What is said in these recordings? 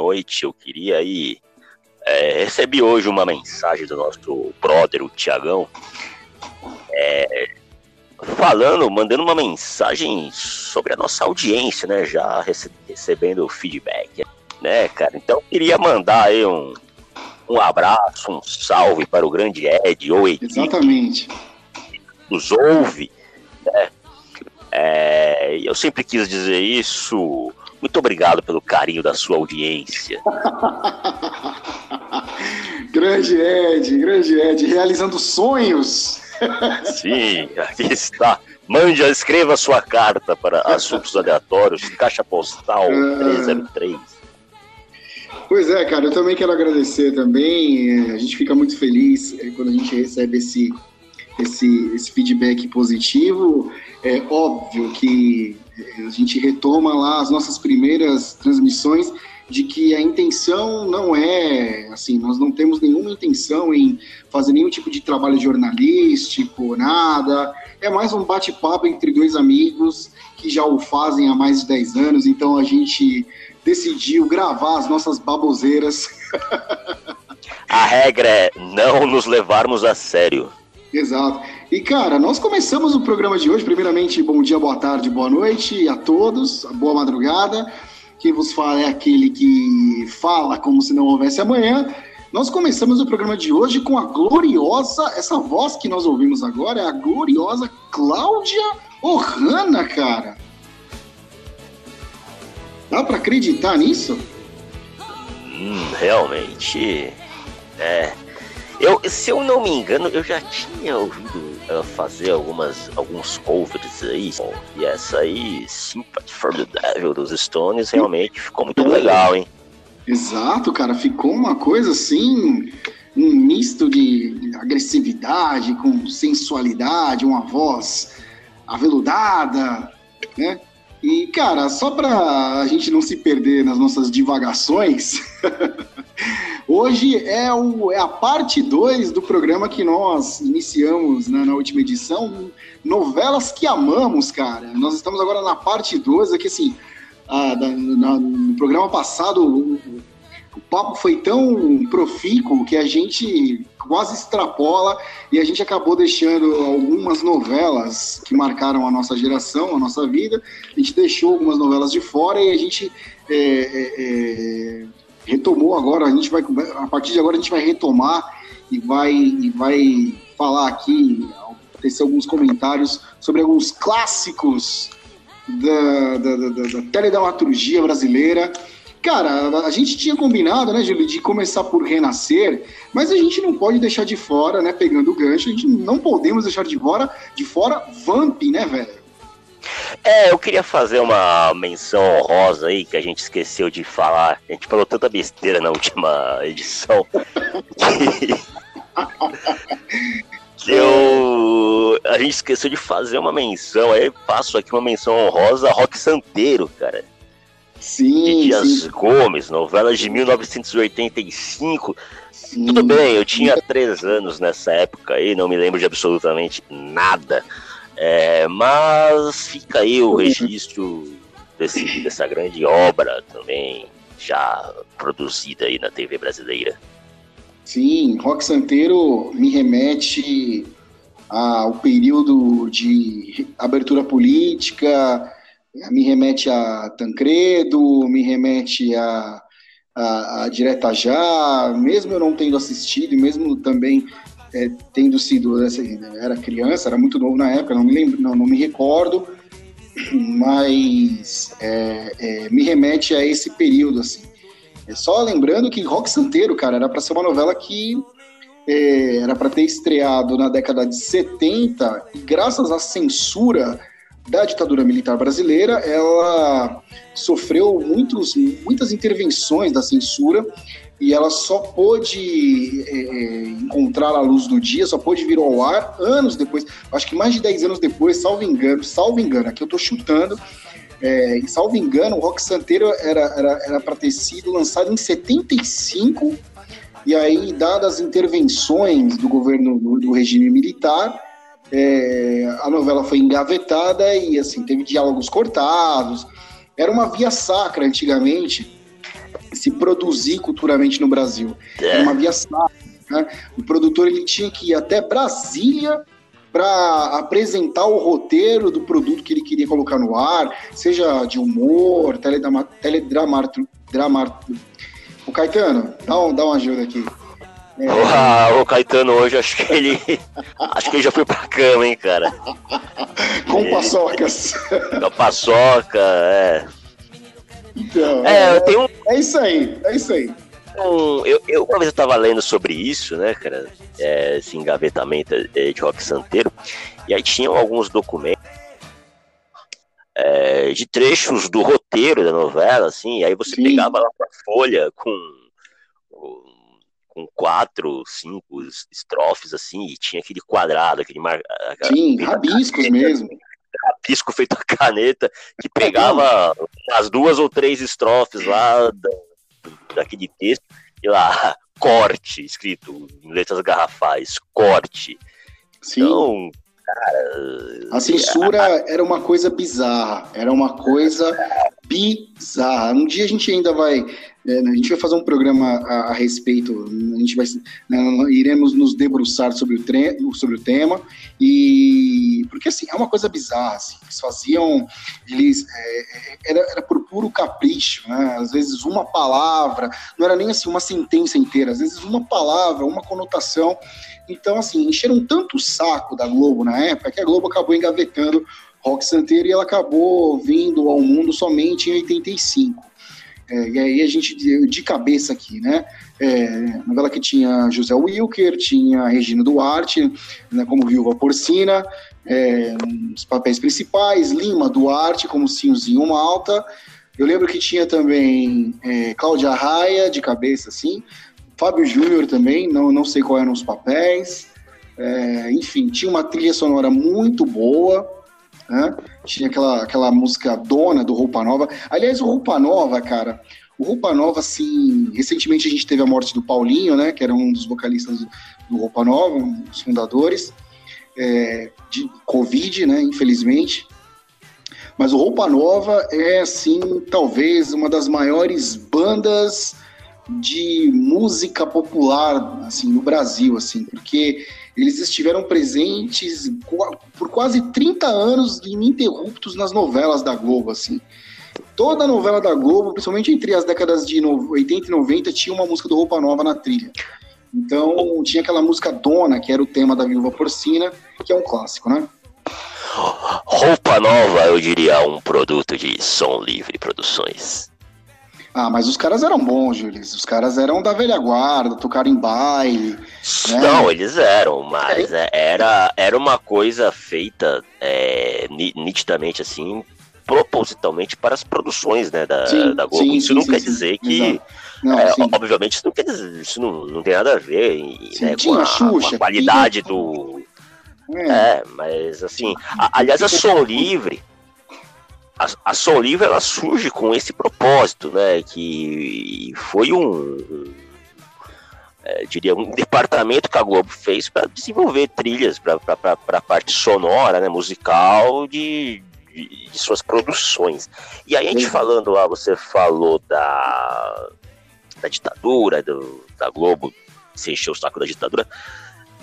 noite. Eu queria aí. É, recebi hoje uma mensagem do nosso brother, o Tiagão, é, falando, mandando uma mensagem sobre a nossa audiência, né? Já rece recebendo feedback, né, cara? Então, eu queria mandar aí um, um abraço, um salve para o grande Ed ou Ed. Exatamente. Nos ouve, né? É, eu sempre quis dizer isso. Muito obrigado pelo carinho da sua audiência. grande Ed, grande Ed, realizando sonhos. Sim, aqui está. Mande, escreva sua carta para assuntos aleatórios, caixa postal 303. Ah. Pois é, cara, eu também quero agradecer também. É, a gente fica muito feliz é, quando a gente recebe esse, esse, esse feedback positivo. É óbvio que é, a gente retoma lá as nossas primeiras transmissões de que a intenção não é, assim, nós não temos nenhuma intenção em fazer nenhum tipo de trabalho jornalístico, nada. É mais um bate-papo entre dois amigos que já o fazem há mais de 10 anos, então a gente decidiu gravar as nossas baboseiras. A regra é não nos levarmos a sério. Exato. E, cara, nós começamos o programa de hoje. Primeiramente, bom dia, boa tarde, boa noite a todos, boa madrugada. Quem vos fala é aquele que fala como se não houvesse amanhã. Nós começamos o programa de hoje com a gloriosa, essa voz que nós ouvimos agora é a gloriosa Cláudia Ohana, cara. Dá para acreditar nisso? Hum, realmente. É. Eu, se eu não me engano, eu já tinha ouvido uh, fazer algumas, alguns covers aí. Bom, e essa aí, Sympathy for the Devil dos Stones, realmente ficou muito legal, hein? Exato, cara. Ficou uma coisa assim, um misto de agressividade com sensualidade, uma voz aveludada, né? E, cara, só para a gente não se perder nas nossas divagações, hoje é, o, é a parte 2 do programa que nós iniciamos né, na última edição, Novelas que Amamos, cara. Nós estamos agora na parte 2, aqui assim, a, da, na, no programa passado o, o papo foi tão profícuo que a gente quase extrapola e a gente acabou deixando algumas novelas que marcaram a nossa geração, a nossa vida. A gente deixou algumas novelas de fora e a gente é, é, é, retomou agora. A gente vai, a partir de agora, a gente vai retomar e vai, e vai falar aqui, tecer alguns comentários sobre alguns clássicos da, da, da, da teledramaturgia brasileira. Cara, a gente tinha combinado, né, Júlio, de começar por renascer, mas a gente não pode deixar de fora, né, pegando o gancho, a gente não podemos deixar de fora, de fora Vamp, né, velho? É, eu queria fazer uma menção honrosa aí que a gente esqueceu de falar. A gente falou tanta besteira na última edição que, que eu a gente esqueceu de fazer uma menção. Aí passo aqui uma menção honrosa a Rock Santeiro, cara. Sim, Dias sim. Gomes, novelas de 1985. Sim, Tudo bem, eu tinha três anos nessa época aí, não me lembro de absolutamente nada. É, mas fica aí o registro desse, dessa grande obra também, já produzida aí na TV brasileira. Sim, Rock Santeiro me remete ao período de abertura política, me remete a Tancredo, me remete a, a, a Direta Já, mesmo eu não tendo assistido, mesmo também é, tendo sido, assim, era criança, era muito novo na época, não me lembro, não, não me recordo, mas é, é, me remete a esse período, assim. É só lembrando que Rock Santeiro, cara, era para ser uma novela que é, era para ter estreado na década de 70 e graças à censura da ditadura militar brasileira, ela sofreu muitos, muitas intervenções da censura e ela só pôde é, é, encontrar a luz do dia, só pôde vir ao ar anos depois, acho que mais de 10 anos depois, salvo engano, salvo engano, aqui eu estou chutando, é, e salvo engano, o Rock Santeiro era para ter sido lançado em 75 E aí, dadas as intervenções do governo do, do regime militar, é, a novela foi engavetada e assim teve diálogos cortados. Era uma via sacra antigamente se produzir culturalmente no Brasil. Era uma via sacra. Né? O produtor ele tinha que ir até Brasília para apresentar o roteiro do produto que ele queria colocar no ar, seja de humor, teledrama, teledrama, O Caetano, dá, um, dá uma ajuda aqui. É... o Caetano hoje, acho que ele. acho que ele já foi pra cama, hein, cara. Com paçocas. Com paçoca, é. Então, é, é, um... é isso aí, é isso aí. Um, eu, eu, uma vez eu tava lendo sobre isso, né, cara? É, esse engavetamento de rock santeiro. E aí tinham alguns documentos é, de trechos do roteiro da novela, assim. aí você Sim. pegava lá uma folha com, com quatro, cinco estrofes, assim, e tinha aquele quadrado, aquele mar... Sim, rabiscos mesmo rabisco feito a caneta, que pegava as duas ou três estrofes lá da, daquele texto, e lá, corte, escrito em letras garrafais, corte. Sim. Então, cara. A censura era uma coisa bizarra, era uma coisa bizarra. Um dia a gente ainda vai a gente vai fazer um programa a, a respeito, a gente vai, né, iremos nos debruçar sobre o, tre sobre o tema, e porque assim, é uma coisa bizarra, assim, eles faziam, eles, é, é, era, era por puro capricho, né, às vezes uma palavra, não era nem assim uma sentença inteira, às vezes uma palavra, uma conotação, então assim, encheram tanto o saco da Globo na época, que a Globo acabou engavetando Rock Santeiro e ela acabou vindo ao mundo somente em 85. É, e aí a gente, de cabeça aqui, né? É, novela que tinha José Wilker, tinha Regina Duarte, né, como viúva porcina, é, os papéis principais, Lima Duarte como Sinhozinho Malta. Eu lembro que tinha também é, Cláudia Raia, de cabeça, assim, Fábio Júnior também, não, não sei quais eram os papéis. É, enfim, tinha uma trilha sonora muito boa, né? Tinha aquela, aquela música Dona do Roupa Nova. Aliás, o Roupa Nova, cara, o Roupa Nova, assim, recentemente a gente teve a morte do Paulinho, né? Que era um dos vocalistas do Roupa Nova, um dos fundadores, é, de Covid, né? Infelizmente. Mas o Roupa Nova é, assim, talvez uma das maiores bandas de música popular, assim, no Brasil, assim, porque eles estiveram presentes por quase 30 anos ininterruptos nas novelas da Globo, assim. Toda novela da Globo, principalmente entre as décadas de 80 e 90, tinha uma música do Roupa Nova na trilha. Então, tinha aquela música Dona, que era o tema da Viúva Porcina, que é um clássico, né? Roupa Nova, eu diria, um produto de Som Livre Produções. Ah, mas os caras eram bons, Júlio. Os caras eram da velha guarda, tocaram em baile. Né? Não, eles eram, mas é. era, era uma coisa feita é, nitidamente assim, propositalmente para as produções né, da, sim, da Globo. Sim, isso sim, não quer dizer que. Não, é, obviamente, isso não quer dizer, isso não, não tem nada a ver né, com, a, Xuxa, com a qualidade do. É. é. mas assim, a, aliás, a Som Livre a, a Som Livre ela surge com esse propósito, né? Que foi um, é, diria um departamento que a Globo fez para desenvolver trilhas para a parte sonora, né, musical de, de, de, suas produções. E aí a gente falando lá, você falou da, da ditadura, do, da Globo, se encheu o saco da ditadura.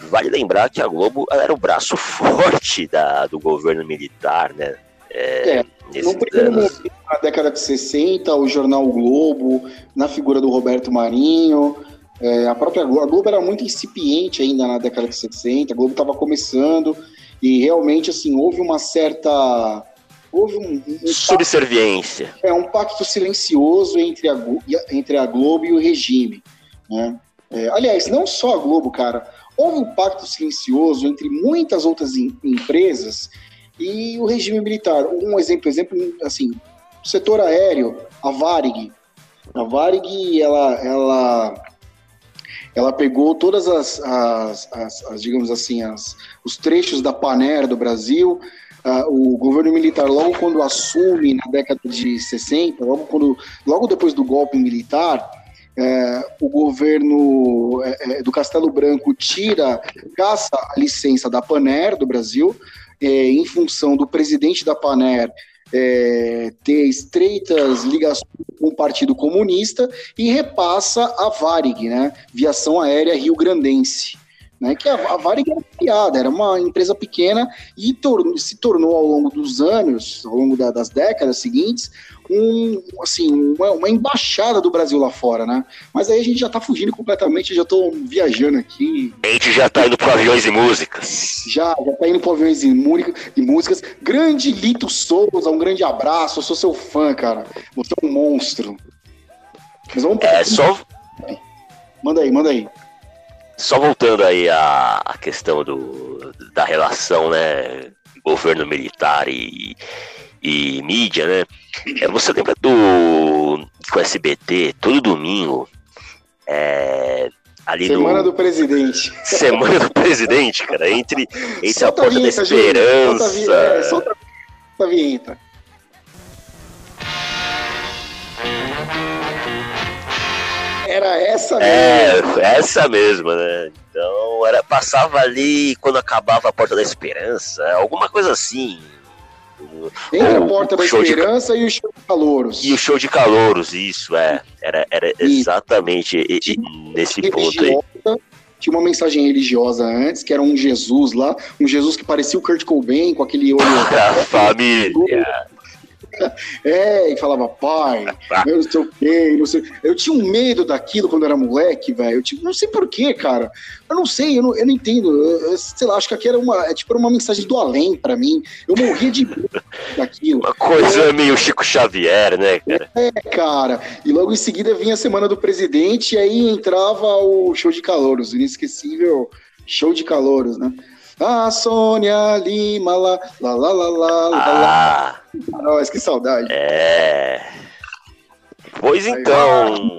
Vale lembrar que a Globo era o braço forte da, do governo militar, né? É, é no primeiro momento, na década de 60, o jornal o Globo, na figura do Roberto Marinho, é, a própria Globo, a Globo era muito incipiente ainda na década de 60, a Globo estava começando, e realmente, assim, houve uma certa... Houve um, um Subserviência. Pacto, é, um pacto silencioso entre a, entre a Globo e o regime, né? É, aliás, não só a Globo, cara, houve um pacto silencioso entre muitas outras em, empresas e o regime militar. Um exemplo, exemplo assim, setor aéreo, a Varig. A Varig, ela, ela, ela pegou todas as, as, as, as digamos assim, as, os trechos da Panera do Brasil. Uh, o governo militar, logo quando assume na década de 60, logo, quando, logo depois do golpe militar, é, o governo é, é, do Castelo Branco tira, caça a licença da Paner do Brasil, é, em função do presidente da Paner é, ter estreitas ligações com o Partido Comunista e repassa a Varig, né, Viação Aérea Rio Grandense né, que a, a Varig era criada, era uma empresa pequena e se tornou ao longo dos anos, ao longo da, das décadas seguintes, um, assim, uma, uma, embaixada do Brasil lá fora, né? Mas aí a gente já tá fugindo completamente, já tô viajando aqui. A gente já tá indo para aviões e músicas. Já, já tá indo para aviões e, e músicas. Grande Lito Souza, um grande abraço, eu sou seu fã, cara. Você é um monstro. Mas vamos É só. Manda aí, manda aí. Só voltando aí à, à questão do, da relação, né, governo militar e, e mídia, né? É, você lembra do com o SBT todo domingo? É, ali Semana no, do presidente. Semana do presidente, cara. Entre, entre a porta da esperança. Solta a, é, solta a vinheta. Era essa é, mesmo. É, essa mesma, né? Então, era, passava ali quando acabava a Porta da Esperança, alguma coisa assim. Entre a Porta da Esperança de... e o show de calouros. E o show de calouros, isso, é. Era, era exatamente e, nesse ponto aí. Tinha uma mensagem religiosa antes, que era um Jesus lá, um Jesus que parecia o Kurt Cobain, com aquele olho. a família. É, e falava, pai, eu não sei o quê, não sei. Eu tinha um medo daquilo quando eu era moleque, velho. Tipo, não sei porquê, cara. Eu não sei, eu não, eu não entendo. Eu, eu, sei lá, acho que aqui era uma, é, tipo, era uma mensagem do além pra mim. Eu morria de medo daquilo. Uma coisa é, meio Chico Xavier, né, cara? É, cara. E logo em seguida vinha a semana do presidente e aí entrava o show de calouros, o inesquecível show de calouros, né? A Sônia Lima, lá, lá, lá, lá, lá, lá. Ah, Nossa, que saudade. É. Pois aí, então.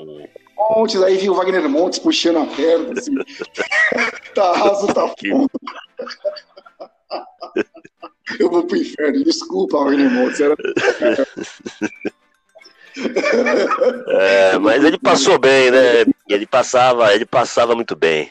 Montes, aí viu o Wagner Montes puxando a perna, assim. tá raso, tá fundo. Eu vou pro inferno, desculpa, Wagner Montes. Era... É, mas ele passou bem, né? Ele passava, ele passava muito bem.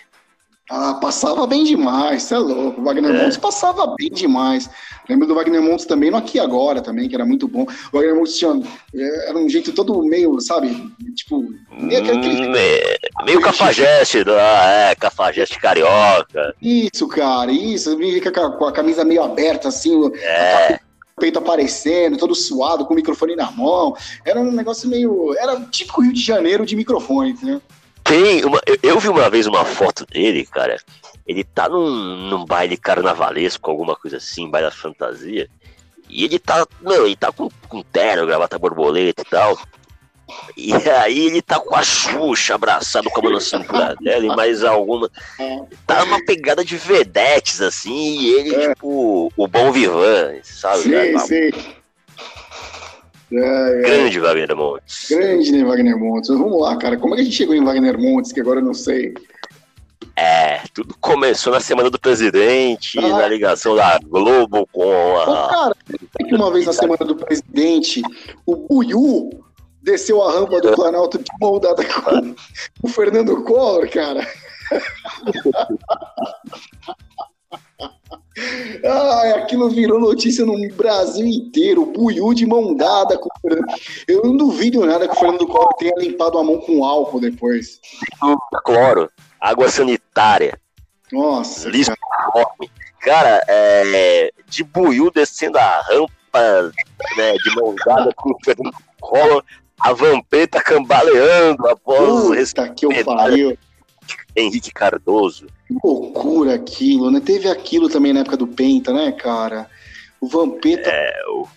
Ah, passava bem demais, você é louco. O Wagner é. Montes passava bem demais. Lembro do Wagner Montes também no Aqui Agora também, que era muito bom. O Wagner Montes tinha. É, era um jeito todo meio, sabe? Tipo. Meio, aquele, hum, é, meio cafajeste, ah, é, cafajeste carioca. Isso, cara, isso. Com a camisa meio aberta, assim. É. O peito aparecendo, todo suado, com o microfone na mão. Era um negócio meio. Era tipo Rio de Janeiro de microfone, entendeu? Tem uma. Eu, eu, vi uma vez uma foto dele, cara. Ele tá num, num baile carnavalesco, alguma coisa assim, baile da fantasia. E ele tá. Não, ele tá com, com terno, gravata borboleta e tal. E aí ele tá com a Xuxa abraçado com a mão na cintura dela e mais alguma. Tá uma pegada de vedetes, assim, e ele, é. tipo, o bom vivan, sabe? Sim, né? sim. É, é. Grande Wagner Montes. Grande, né, Wagner Montes. Vamos lá, cara. Como é que a gente chegou em Wagner Montes, que agora eu não sei? É, tudo começou na semana do presidente, ah. na ligação da Globo com a. Cara, que uma vez na semana do presidente, o Buiu desceu a rampa do Planalto de mão dada com o Fernando Collor, cara. Ah, aquilo virou notícia no Brasil inteiro. Buiu de mão dada com o Fernando. Eu não duvido nada que o Fernando Collor tenha limpado a mão com álcool depois. Cloro, água sanitária. Nossa. Liso cara, cara é, de Buiu descendo a rampa né, de mão dada com o Fernando Collor, a vampeta cambaleando após Puta que eu pariu. Henrique Cardoso. Que loucura aquilo, né? Teve aquilo também na época do Penta, né, cara? O Vampeta é, o...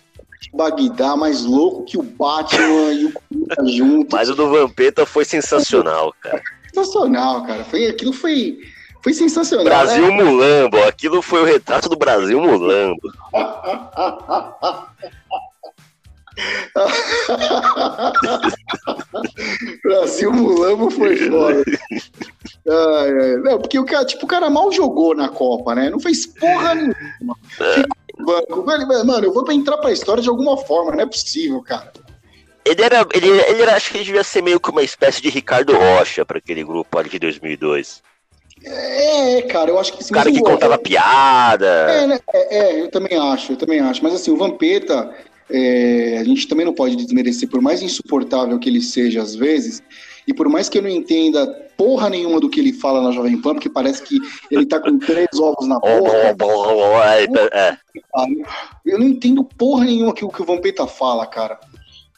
Bagdá mais louco que o Batman e o Coringa junto. Mas o do Vampeta foi sensacional, cara. Sensacional, cara. Foi, aquilo foi, foi sensacional. Brasil né? Mulambo, aquilo foi o retrato do Brasil Mulambo. Brasil Mulambo foi foda. Ai, ai. Não, porque o cara, tipo, o cara mal jogou na Copa, né? Não fez porra nenhuma. Ficou banco. Mano, eu vou entrar pra história de alguma forma, não é possível, cara. Ele era, ele, ele era, acho que ele devia ser meio que uma espécie de Ricardo Rocha para aquele grupo ali de 2002. É, cara, eu acho que. O cara que contava piada. É, né? é, é, eu também acho, eu também acho. Mas assim, o Vampeta, é, a gente também não pode desmerecer, por mais insuportável que ele seja às vezes, e por mais que eu não entenda porra nenhuma do que ele fala na Jovem Pan, porque parece que ele tá com três ovos na boca. É. eu não entendo porra nenhuma que o que o Vampeta fala, cara.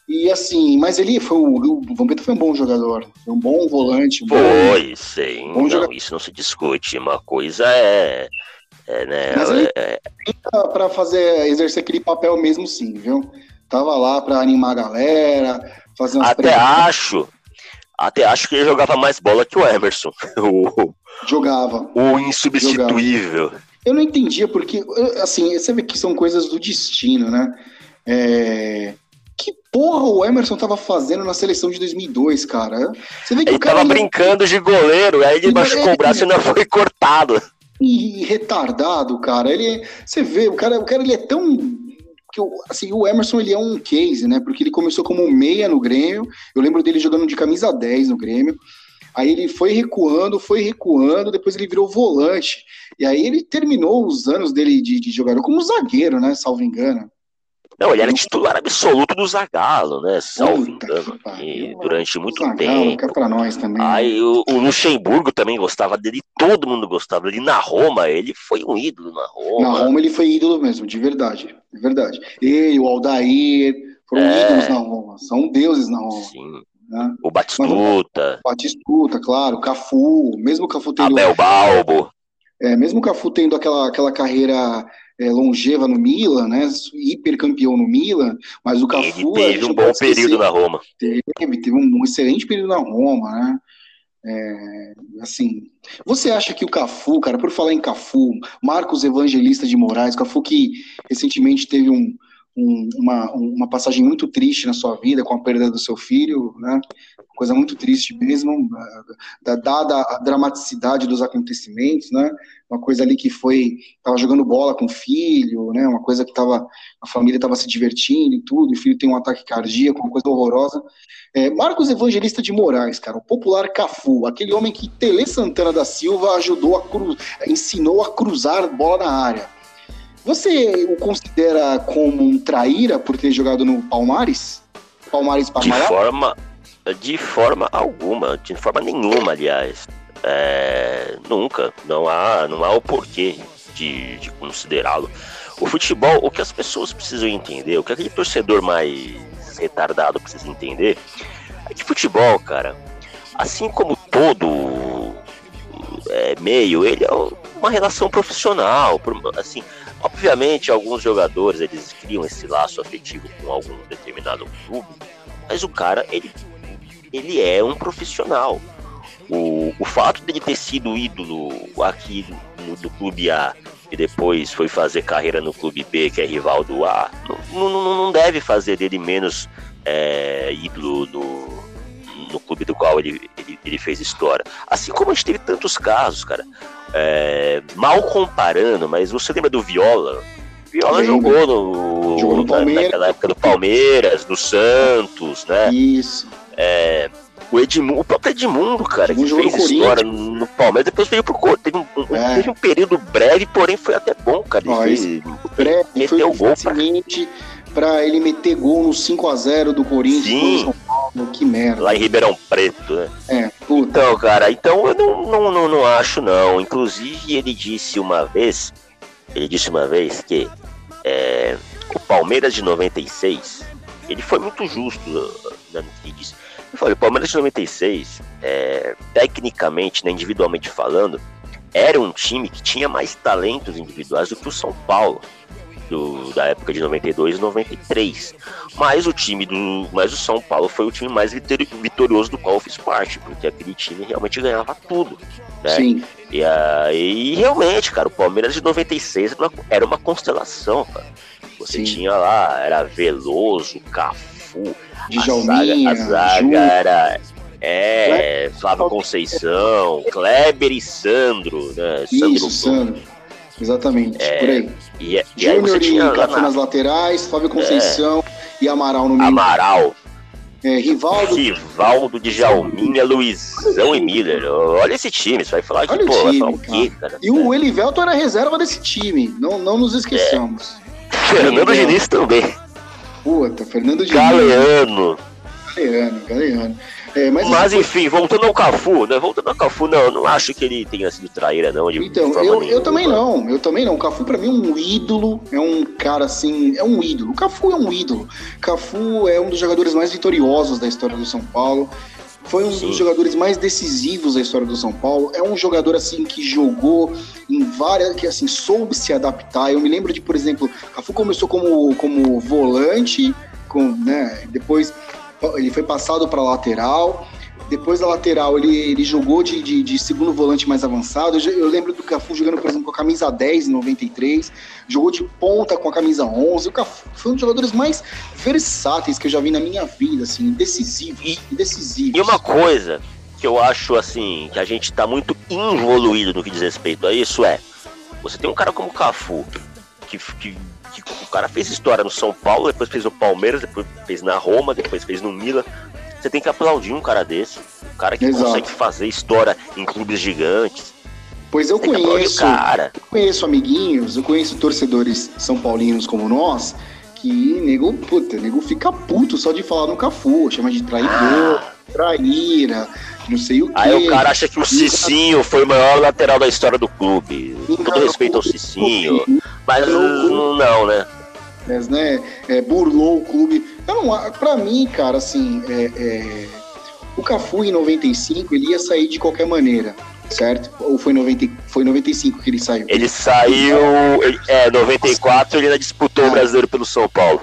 E assim, mas ele foi o, o Vampeta foi um bom jogador, foi um bom volante. Um foi, bom, sim. Bom não, isso não se discute. Uma coisa é. é né, mas ele é, para fazer exercer aquele papel mesmo, sim, viu? Tava lá para animar a galera, fazer umas Até acho. Até acho que ele jogava mais bola que o Emerson. O, jogava. O insubstituível. Jogava. Eu não entendia porque, assim, você vê que são coisas do destino, né? É, que porra o Emerson tava fazendo na seleção de 2002, cara? Você vê que ele o cara tava brincando de goleiro, aí ele machucou é... o braço e não foi cortado. E retardado, cara. Ele, você vê, o cara, o cara ele é tão que assim, o Emerson ele é um case, né? Porque ele começou como meia no Grêmio. Eu lembro dele jogando de camisa 10 no Grêmio. Aí ele foi recuando, foi recuando, depois ele virou volante. E aí ele terminou os anos dele de, de jogador como zagueiro, né? Salvo engano. Não, ele era titular absoluto do Zagallo, né? Salvo engano. durante muito Zagallo, tempo. Que é nós também. Né? Aí o, o, Luxemburgo também gostava dele, todo mundo gostava dele. Na Roma, ele foi um ídolo na Roma. Na Roma ele foi ídolo mesmo, de verdade. De verdade. Ele, o Aldair, foram é... ídolos na Roma. São deuses na Roma. Sim. Né? O Batistuta. o Batistuta, claro. O Cafu, mesmo o Cafu tendo. Abel Balbo. É, mesmo o Cafu tendo aquela, aquela carreira é, longeva no Milan, né? Hiper campeão no Milan, mas o Cafu ele teve um bom período na Roma. Teve, teve um excelente período na Roma, né? É, assim, você acha que o Cafu, cara, por falar em Cafu, Marcos Evangelista de Moraes, Cafu que recentemente teve um, um, uma, uma passagem muito triste na sua vida com a perda do seu filho, né? Coisa muito triste mesmo, dada a dramaticidade dos acontecimentos, né? Uma coisa ali que foi, estava jogando bola com o filho, né? Uma coisa que tava, a família estava se divertindo e tudo, e o filho tem um ataque cardíaco, uma coisa horrorosa. É, Marcos Evangelista de Moraes, cara, o popular Cafu, aquele homem que Tele Santana da Silva ajudou a cruz, ensinou a cruzar bola na área você o considera como um traíra por ter jogado no Palmares? Palmares Parmalat? De forma, de forma alguma, de forma nenhuma, aliás. É, nunca. Não há, não há o porquê de, de considerá-lo. O futebol, o que as pessoas precisam entender, o que aquele torcedor mais retardado precisa entender, é que futebol, cara, assim como todo é, meio, ele é uma relação profissional. Assim, Obviamente, alguns jogadores eles criam esse laço afetivo com algum determinado clube, mas o cara ele, ele é um profissional. O, o fato dele ter sido ídolo aqui do clube A e depois foi fazer carreira no clube B, que é rival do A, não, não, não deve fazer dele menos é, ídolo no, no clube do qual ele, ele, ele, fez história. Assim como a gente teve tantos casos, cara. É, mal comparando, mas você lembra do Viola? Viola jogou no, jogou no Palmeiras. naquela época do Palmeiras, do Santos, né? Isso. É, o Edmundo, o próprio Edmundo, cara, Edmundo que fez história no Palmeiras, depois veio pro teve um, é. teve um período breve, porém foi até bom, cara. Ele fez, breve, meteu foi gol pra... pra ele meter gol no 5 a 0 do Corinthians. Sim. Que merda. Lá em Ribeirão Preto, né? É, puta. Então, cara, então eu não, não, não, não acho, não. Inclusive, ele disse uma vez, ele disse uma vez que é, o Palmeiras de 96, ele foi muito justo né, no que ele disse. Ele falou, o Palmeiras de 96, é, tecnicamente, né, individualmente falando, era um time que tinha mais talentos individuais do que o São Paulo do, da época de 92 e 93. Mas o time do. Mas o São Paulo foi o time mais vitorioso do qual eu fiz parte, porque aquele time realmente ganhava tudo. Né? Sim. E aí, realmente, cara, o Palmeiras de 96 era uma constelação, cara. Você Sim. tinha lá, era Veloso, Cafu, Djalminha, a zaga, a zaga era. É, Flávio Conceição, Kleber e Sandro, né? Isso, Sandro. Sandro. Exatamente, é, por aí. E, e Júnior e Cafu nas laterais, Flávio Conceição é, e Amaral no meio. Amaral. é, Rivaldo. Rivaldo, Djalminha, Luizão e Miller. Olha esse time, você vai falar que, pô, time, vai falar o quê, cara? E o Elivelto era reserva desse time, não, não nos esqueçamos. É. Fernando Diniz também. Puta, Fernando Diniz. Galeano. Galeano, Galeano. É, mas, mas enfim, voltando ao Cafu, né? Voltando ao Cafu, não, não acho que ele tenha sido traíra, não. então, eu, eu também não, eu também não. O Cafu, pra mim, é um ídolo, é um cara assim, é um ídolo. O Cafu é um ídolo. Cafu é um dos jogadores mais vitoriosos da história do São Paulo. Foi um Sim. dos jogadores mais decisivos da história do São Paulo. É um jogador assim que jogou em várias, que assim soube se adaptar. Eu me lembro de, por exemplo, Cafu começou como, como volante, com, né, depois ele foi passado para lateral. Depois da lateral, ele, ele jogou de, de, de segundo volante mais avançado. Eu, eu, lembro do Cafu jogando, por exemplo, com a camisa 10 em 93. Jogou de ponta com a camisa 11. O Cafu foi um dos jogadores mais versáteis que eu já vi na minha vida, assim, decisivos. E, decisivos. e uma coisa que eu acho, assim, que a gente está muito involuído no que diz respeito a isso é: você tem um cara como o Cafu, que, que o cara fez história no São Paulo, depois fez no Palmeiras, depois fez na Roma, depois fez no Milan. Você tem que aplaudir um cara desse. Um cara que Exato. consegue fazer história em clubes gigantes. Pois eu conheço, cara. Eu conheço amiguinhos, eu conheço torcedores são paulinos como nós, que nego, puta, nego fica puto só de falar no Cafu, chama de traidor, ah. Traíra, não sei o quê. Aí o cara acha que o Cicinho foi o maior lateral da história do clube. Todo respeito ao Cicinho. Mas não, não, né? Mas, né, é, burlou o clube. Eu não, pra mim, cara, assim, é, é, o Cafu em 95 ele ia sair de qualquer maneira, certo? Ou foi 90, foi 95 que ele saiu? Ele saiu, é, 94 ele ainda disputou o brasileiro pelo São Paulo.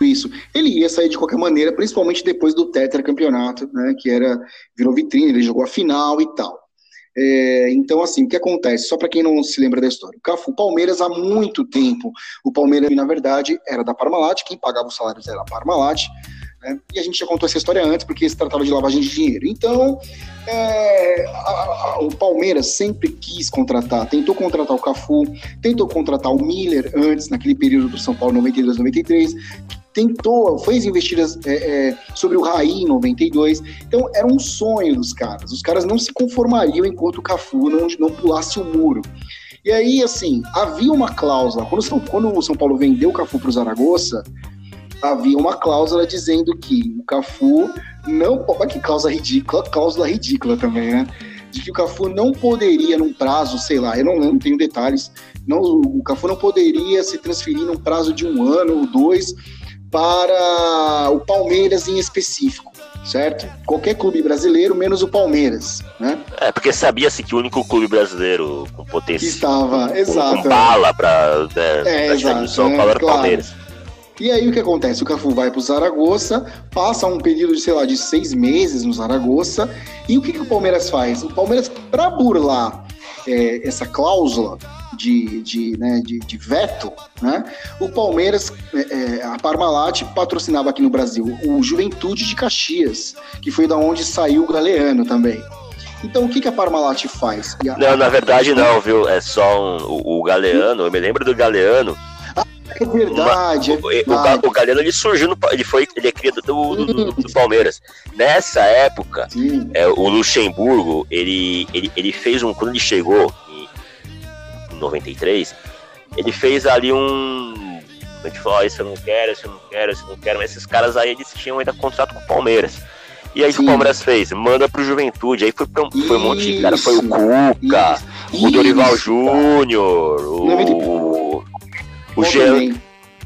Isso. Ele ia sair de qualquer maneira, principalmente depois do tetracampeonato, né? Que era virou vitrine, ele jogou a final e tal. É, então, assim, o que acontece? Só para quem não se lembra da história, o Cafu Palmeiras há muito tempo, o Palmeiras, na verdade, era da Parmalat, quem pagava os salários era a Parmalat, né? e a gente já contou essa história antes, porque se tratava de lavagem de dinheiro. Então, é, a, a, o Palmeiras sempre quis contratar, tentou contratar o Cafu, tentou contratar o Miller antes, naquele período do São Paulo 92, 93, tentou, fez investidas é, é, sobre o Raí em 92. Então era um sonho dos caras. Os caras não se conformariam enquanto o Cafu não, não pulasse o muro. E aí, assim, havia uma cláusula. Quando, São, quando o São Paulo vendeu o Cafu para o Zaragoza, havia uma cláusula dizendo que o Cafu não. Olha que cláusula ridícula, cláusula ridícula também, né? De que o Cafu não poderia, num prazo, sei lá, eu não, não tenho detalhes, não, o Cafu não poderia se transferir num prazo de um ano ou dois para o Palmeiras em específico, certo? Qualquer clube brasileiro, menos o Palmeiras, né? É, porque sabia-se que o único clube brasileiro com potência... Que estava, com, exato. Com bala para né, é, exato, São Paulo era o claro. Palmeiras. E aí o que acontece? O Cafu vai para o Zaragoza, passa um período de, sei lá, de seis meses no Zaragoza, e o que, que o Palmeiras faz? O Palmeiras, para burlar é, essa cláusula, de, de, né, de, de, veto, né? O Palmeiras, é, é, a Parmalat patrocinava aqui no Brasil o Juventude de Caxias, que foi da onde saiu o Galeano também. Então o que, que a Parmalat faz? A... Não, na verdade não, viu? É só um, o, o Galeano, eu me lembro do Galeano. Ah, é verdade, uma, é verdade. O, o, Galeano ele surgiu no, ele foi ele é criado do, do, do, Palmeiras. Nessa época, é, o Luxemburgo ele, ele, ele fez um quando ele chegou 93, ele fez ali um. A gente falou, oh, isso eu não quero, isso eu não quero, isso eu não quero, mas esses caras aí eles tinham ainda contrato com o Palmeiras. E aí o que o Palmeiras fez? Manda pro Juventude. Aí foi, pra, foi um monte de cara. Foi o Cuca, isso, o Dorival Júnior, o. O Jean.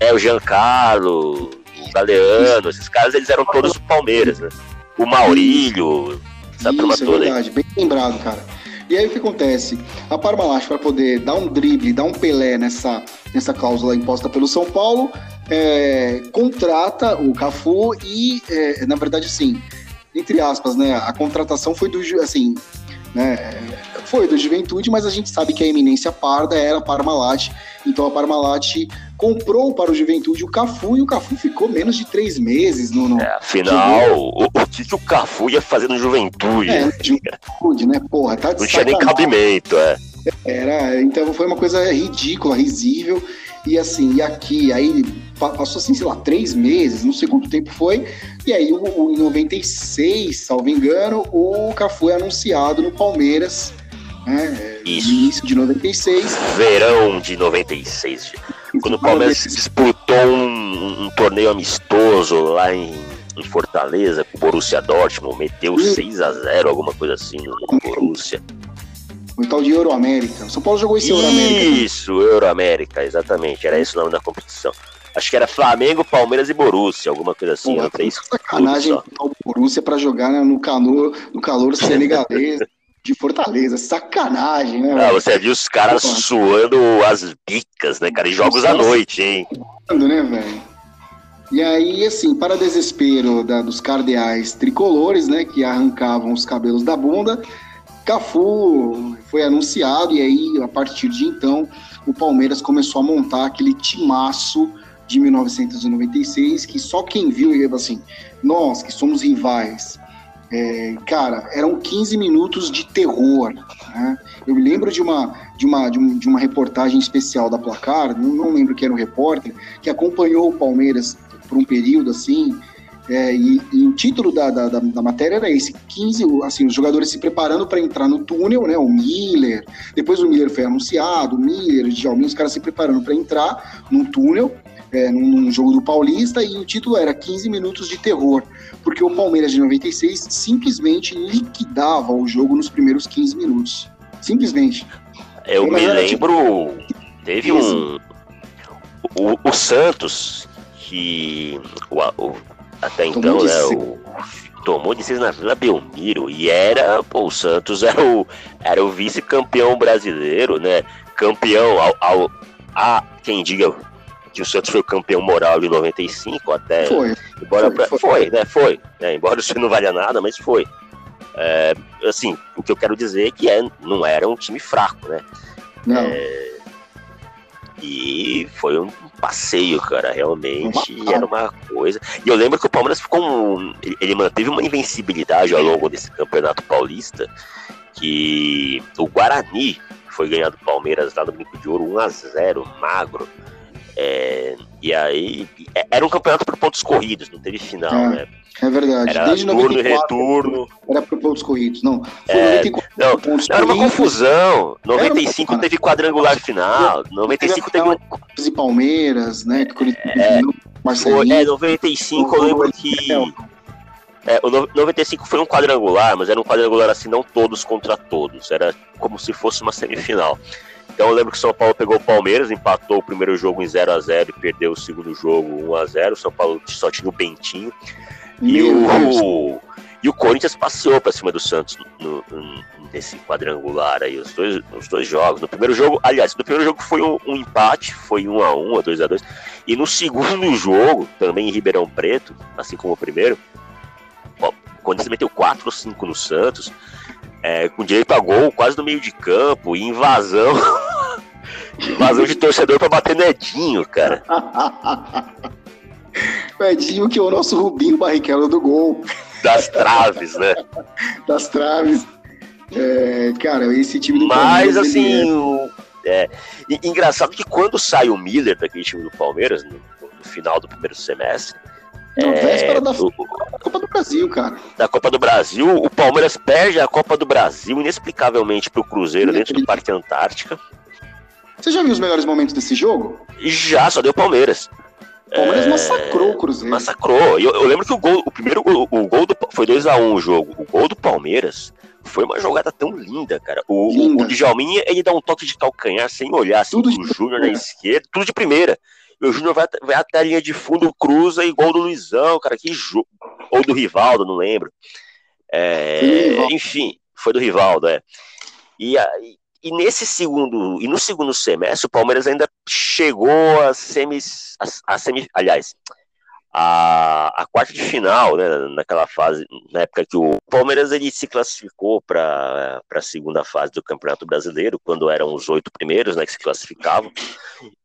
É, o Giancarlo, o Galeano, esses caras eles eram todos o Palmeiras, né? O Maurílio, essa turma é toda. É verdade, aí. bem lembrado, cara. E aí o que acontece? A Parmalat, para poder dar um drible, dar um Pelé nessa, nessa cláusula imposta pelo São Paulo, é, contrata o Cafu e, é, na verdade, assim, entre aspas, né, a contratação foi do, assim, né, foi do Juventude, mas a gente sabe que a eminência parda era a Parmalat, então a Parmalat comprou para o Juventude o Cafu e o Cafu ficou menos de três meses no. no é, afinal, o, o, que, que o Cafu ia fazer no Juventude? É, Juventude, né? Porra, tá de Não tinha nem cabimento, é. Era, então foi uma coisa ridícula, risível. E assim, e aqui, aí passou assim, sei lá, três meses, não sei quanto tempo foi. E aí, o, o, em 96, salvo engano, o Cafu é anunciado no Palmeiras. Né, Isso. Início de 96. Verão de 96. Quando o Palmeiras disputou um, um torneio amistoso lá em, em, Fortaleza com o Borussia Dortmund, meteu 6 a 0 alguma coisa assim no, Borussia. O tal de Euroamérica. O São Paulo jogou esse Euroamérica. Isso, Euroamérica, exatamente. Era esse o nome da competição. Acho que era Flamengo, Palmeiras e Borussia, alguma coisa assim. Pô, três sacanagem o Borussia para jogar no calor, no calor senegalês de Fortaleza. Sacanagem, né? Ah, você viu os caras suando as bicas, né, cara? E jogos à noite, hein? né, velho? E aí, assim, para desespero da, dos cardeais tricolores, né, que arrancavam os cabelos da bunda, Cafu foi anunciado e aí, a partir de então, o Palmeiras começou a montar aquele timaço de 1996 que só quem viu ia assim, nós que somos rivais, é, cara, eram 15 minutos de terror. Né? Eu me lembro de uma, de, uma, de, um, de uma reportagem especial da Placar, não, não lembro quem era o repórter, que acompanhou o Palmeiras por um período assim, é, e, e, o título da, da, da, matéria era esse: 15, assim, os jogadores se preparando para entrar no túnel, né? O Miller, depois o Miller foi anunciado, o Miller, o Djalminha, os caras se preparando para entrar num túnel, é, num, jogo do Paulista, e o título era 15 minutos de terror, porque o Palmeiras de 96 simplesmente liquidava o jogo nos primeiros 15 minutos. Simplesmente. Eu me lembro, tipo, teve um. O, o Santos, que o, o até então, né, o, tomou de seis na Vila Belmiro e era, pô, o Santos era o, era o vice-campeão brasileiro, né? Campeão ao, ao, a quem diga que o Santos foi o campeão moral de 95 até. Foi. Embora foi, foi, foi né? Foi. Né, embora isso não valha nada, mas foi. É, assim, o que eu quero dizer é que é, não era um time fraco, né? Não. É, e foi um passeio, cara, realmente uma era uma coisa. E eu lembro que o Palmeiras ficou um, ele manteve uma invencibilidade ao longo desse campeonato paulista, que o Guarani foi ganhado do Palmeiras lá no Brinco de Ouro 1 a 0 magro. É, e aí é, era um campeonato por pontos corridos, não teve final, é. né? É verdade. Era Desde turno 94, e retorno. Era por pontos corridos. Não, foi é, 94 não, não, era uma confusão. 95 uma... teve quadrangular final. 95 teve. teve Palmeiras, né? É, Marcelinho. É, 95 eu lembro que. É, o 95 foi um quadrangular, mas era um quadrangular assim, não todos contra todos. Era como se fosse uma semifinal. Então eu lembro que o São Paulo pegou o Palmeiras, empatou o primeiro jogo em 0 a 0 e perdeu o segundo jogo 1 a 0 O São Paulo só tinha o Bentinho. E o, e o Corinthians passeou para cima do Santos no, no, nesse quadrangular aí, os dois, os dois jogos. No primeiro jogo, aliás, no primeiro jogo foi um, um empate, foi 1 a 1 ou 2 a 2 E no segundo jogo, também em Ribeirão Preto, assim como o primeiro, o Corinthians meteu 4 ou 5 no Santos, é, com direito a gol quase no meio de campo, e invasão. invasão de torcedor para bater Nedinho, cara. Edinho, que é o nosso Rubinho Barrichello do gol. Das traves, né? das traves. É, cara, esse time do Mas, assim, o, é, engraçado que quando sai o Miller daquele time do Palmeiras, no, no final do primeiro semestre, na é, véspera da do, Copa do Brasil, cara. Da Copa do Brasil, o Palmeiras perde a Copa do Brasil inexplicavelmente pro Cruzeiro dentro do Parque Antártica. Você já viu os melhores momentos desse jogo? Já, só deu Palmeiras. O Palmeiras é... massacrou o Cruzeiro. Massacrou. Eu, eu, lembro que o gol, o primeiro gol, o gol do, foi 2x1 um o jogo. O gol do Palmeiras foi uma jogada tão linda, cara. O, linda. o, o Djalminha, ele dá um toque de calcanhar sem olhar, assim, tudo o Júnior na esquerda, tudo de primeira. E o Júnior vai, vai até a linha de fundo, cruza gol do Luizão, cara, que jogo. Ou do Rivaldo, não lembro. É, enfim, foi do Rivaldo, é. E e nesse segundo, e no segundo semestre, o Palmeiras ainda chegou a semis, a, a semi, aliás, a, a quarta de final, né, naquela fase, na época que o Palmeiras ele se classificou para a segunda fase do Campeonato Brasileiro, quando eram os oito primeiros, né, que se classificavam,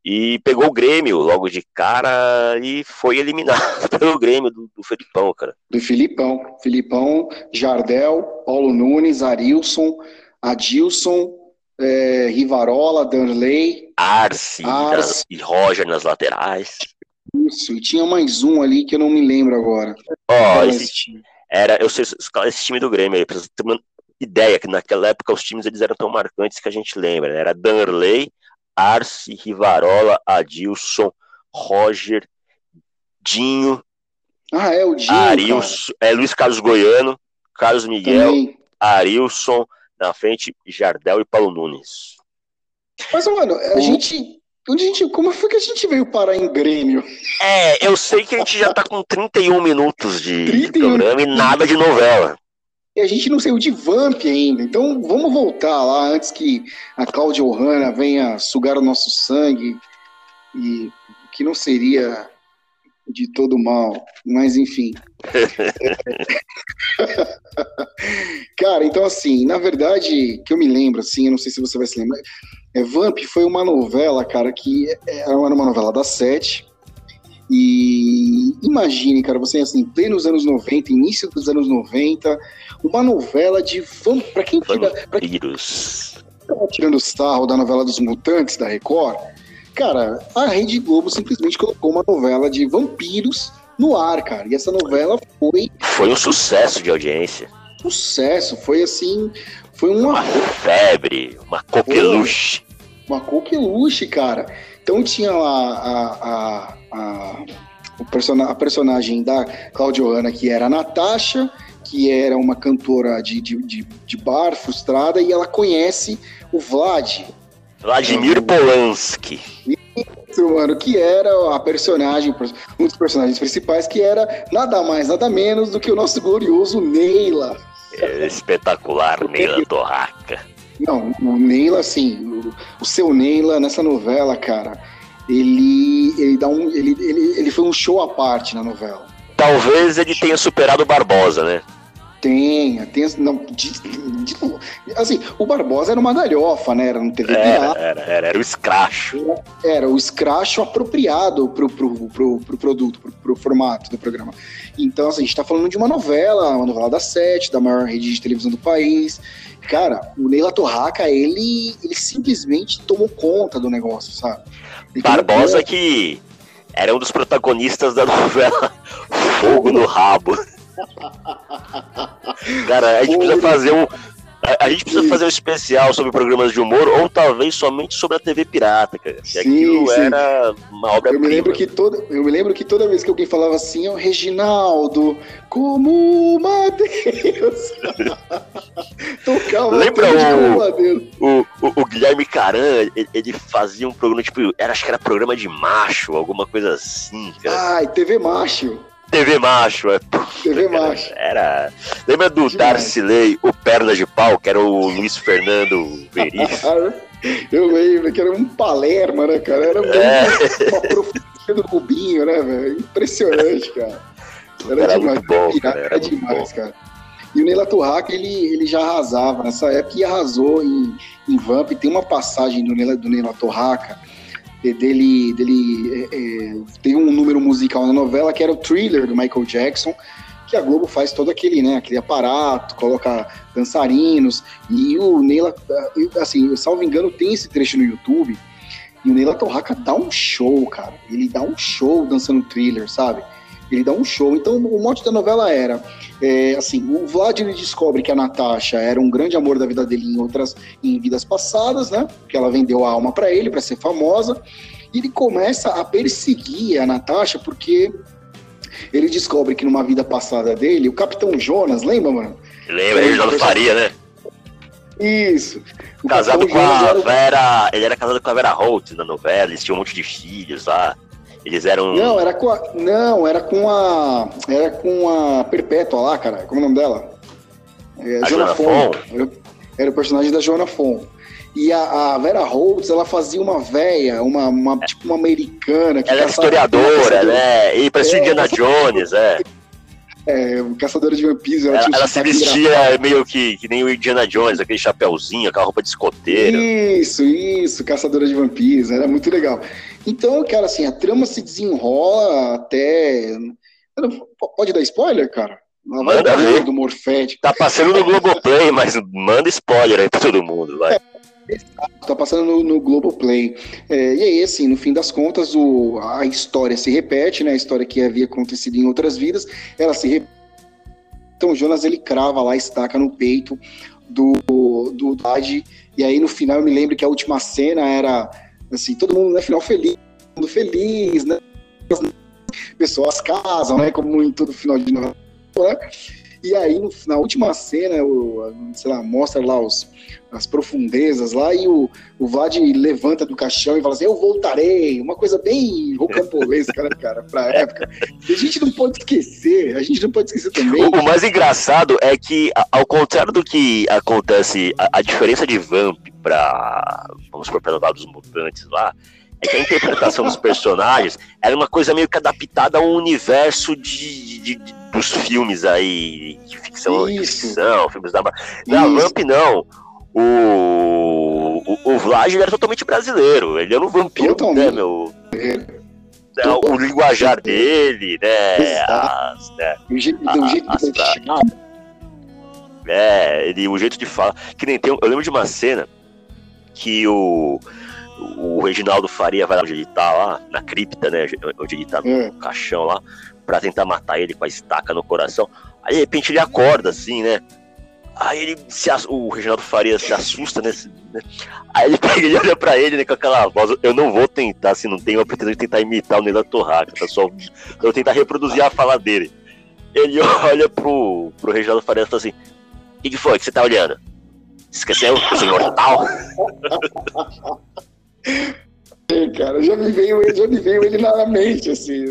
e pegou o Grêmio logo de cara e foi eliminado pelo Grêmio do, do Felipão, cara. Do Filipão, Filipão, Jardel, Paulo Nunes, Arilson, Adilson, é, Rivarola, Danley, Arce, Arce. e Roger nas laterais. Isso, e tinha mais um ali que eu não me lembro agora. Ó, Era esse time. era, eu sei esse time do Grêmio aí, pra você ter uma ideia que naquela época os times eles eram tão marcantes que a gente lembra, né? Era Danley, Arce, Rivarola, Adilson, Roger, Dinho, Ah, é o Dinho, Arilson, é, Luiz Carlos Goiano, Carlos Miguel, também. Arilson, na frente, Jardel e Paulo Nunes. Mas, mano, a O- gente, onde a gente. Como foi que a gente veio parar em Grêmio? É, eu sei que a gente já tá com 31 minutos de, de 31. programa e nada de novela. E a gente não saiu de Vamp ainda. Então vamos voltar lá antes que a Cláudia Ohana venha sugar o nosso sangue. E que não seria de todo mal. Mas enfim. Cara, então assim, na verdade, que eu me lembro, assim, eu não sei se você vai se lembrar. É, Vamp foi uma novela, cara, que é, era uma novela das sete. E imagine, cara, você assim, plenos anos 90, início dos anos 90, uma novela de vamp... Pra quem tira, pra quem Vampiros. tava tirando sarro da novela dos Mutantes da Record, cara, a Rede Globo simplesmente colocou uma novela de vampiros no ar, cara. E essa novela foi Foi um sucesso de audiência. sucesso, foi assim, foi uma Uma febre, uma coqueluche. Uma coqueluche, cara. Então tinha lá a, a, a, persona- a personagem da Claudioana, que era a Natasha, que era uma cantora de, de, de, de bar frustrada, e ela conhece o Vlad, Vladimir Polanski. mano, que era a personagem, um dos personagens principais, que era nada mais, nada menos do que o nosso glorioso Neila. É Espetacular, Neila Torraca. Não, o Neila, assim, o, seu Neila nessa novela, cara, ele, ele dá um. Ele, ele, ele foi um show à parte na novela. Talvez ele tenha superado o Barbosa, né? Tem, tem. Não, de- de- assim, o Barbosa era uma galhofa, né? Era um TV Era, era, era, era o escracho. era o escracho apropriado pro, pro, pro, pro produto, pro, pro formato do programa. Então, assim, a gente tá falando de uma novela, uma novela da sete, da maior rede de televisão do país. Cara, o Neila Torraca, ele, ele simplesmente tomou conta do negócio, sabe? Ele Barbosa que era um dos protagonistas da novela Fogo no Rabo. Cara, a gente precisa fazer um. A, a gente precisa fazer um especial sobre programas de humor, ou talvez somente sobre a TV pirata, cara. Que Sim, aquilo sim. era uma Eu me lembro que toda, eu me lembro que toda vez que alguém falava assim, ó, Reginaldo, como uma Deus. Tocava Lembra o-. O, o, o Guilherme Caran, ele, ele fazia um programa, tipo, era, acho que era programa de macho, alguma coisa assim, cara. Ai, TV Macho. TV macho, é. TV Cara, Macho. Era. Lembra do Demais. Darcilei, o Perna de Pau, que era o Luiz Fernando Veríssimo? Eu lembro que era um Palerma, né, cara? Era É. uma do Rubinho, né, velho? Impressionante, cara. Era, Era demais. muito bom, cara, era era demais, cara. E o Neila Torraca, ele, ele já arrasava nessa época e arrasou em, em Vamp. Tem uma passagem do Neila, do Neila Torraca dele, dele é, é, tem um número musical na novela que era o Thriller do Michael Jackson, que a Globo faz todo aquele, né, aquele aparato, coloca dançarinos e o Neila, assim, salvo engano, tem esse trecho no YouTube e o Neila Torraca dá um show, cara. Ele dá um show dançando Thriller, sabe? Ele dá um show. Então o mote da novela era, é, assim, o Vlad ele descobre que a Natasha era um grande amor da vida dele em outras, em vidas passadas, né? Que ela vendeu a alma pra ele para ser famosa. E ele começa a perseguir a Natasha porque ele descobre que numa vida passada dele, o Capitão Jonas, lembra, mano? Lembra? Ele já não faria, né? Isso. O Casado Capitão com Jonas a era Vera. Ele era casado com a Vera Holt na novela, eles tinham um monte de filhos lá. Eles eram. Não, era com a. Não, era com a. Era com a Perpétua lá, cara. Como é o nome dela? É, A Joana Era, era o personagem da Joana Fon. E a, a Vera Holtz, ela fazia uma véia, uma, uma tipo uma americana. Que Ela era caçava- historiadora, né? E parecia É, Indiana Jones, é. É, caçadora de vampiros. Ela, Ela, tinha ela se vestia engraçado. meio que, que nem o Indiana Jones, aquele chapéuzinho, aquela roupa de escoteiro. Isso, isso, caçadora de vampiros, era muito legal. Então, cara, assim, a trama se desenrola até. Pode dar spoiler, cara? Vai Manda ver. do Morfete. Tá passando no Globoplay, mas manda spoiler aí pra todo mundo, vai. Tá passando no, no Globoplay. É, e aí, assim, no fim das contas, o, a história se repete, né? A história que havia acontecido em outras vidas, ela se repete. Então Jonas ele crava lá, estaca no peito do, do Dade. E aí no final eu me lembro que a última cena era assim, todo mundo, né, final feliz, mundo feliz, né? Pessoas casam, né? Como em todo final de novela, né? E aí, no, na última cena, o, sei lá, mostra lá os, as profundezas lá e o, o Vlad levanta do caixão e fala assim, eu voltarei. Uma coisa bem rocambolesca, né, cara, pra época. E a gente não pode esquecer, a gente não pode esquecer também. O, mais engraçado é que, ao contrário do que acontece, a, a diferença de Vamp pra, vamos supor, lado dos mutantes lá, é que a interpretação dos personagens era uma coisa meio que adaptada ao universo de, de, de dos filmes aí de ficção, de ficção filmes da. Na Vamp, não. O, o, o Vlad era totalmente brasileiro. Ele era um vampiro, totalmente. né, meu? É, o linguajar dele, né? As, né o jeito, a, jeito as, de É, ele, o jeito de falar. Que nem tem. Eu lembro de uma cena que o o Reginaldo Faria vai lá onde ele tá lá, na cripta, né? Onde ele tá no hum. caixão lá, pra tentar matar ele com a estaca no coração. Aí de repente ele acorda, assim, né? Aí ele se o Reginaldo Faria se assusta, né? né? Aí ele pega e olha pra ele né, com aquela voz. Eu não vou tentar, assim, não tenho a pretensão de tentar imitar o Nela Torraca, tá só. Eu tentar reproduzir a fala dele. Ele olha pro, pro Reginaldo Faria e fala assim: O que, que foi que você tá olhando? Esqueceu o senhor tal? Cara, já me veio, já me veio ele na mente, assim.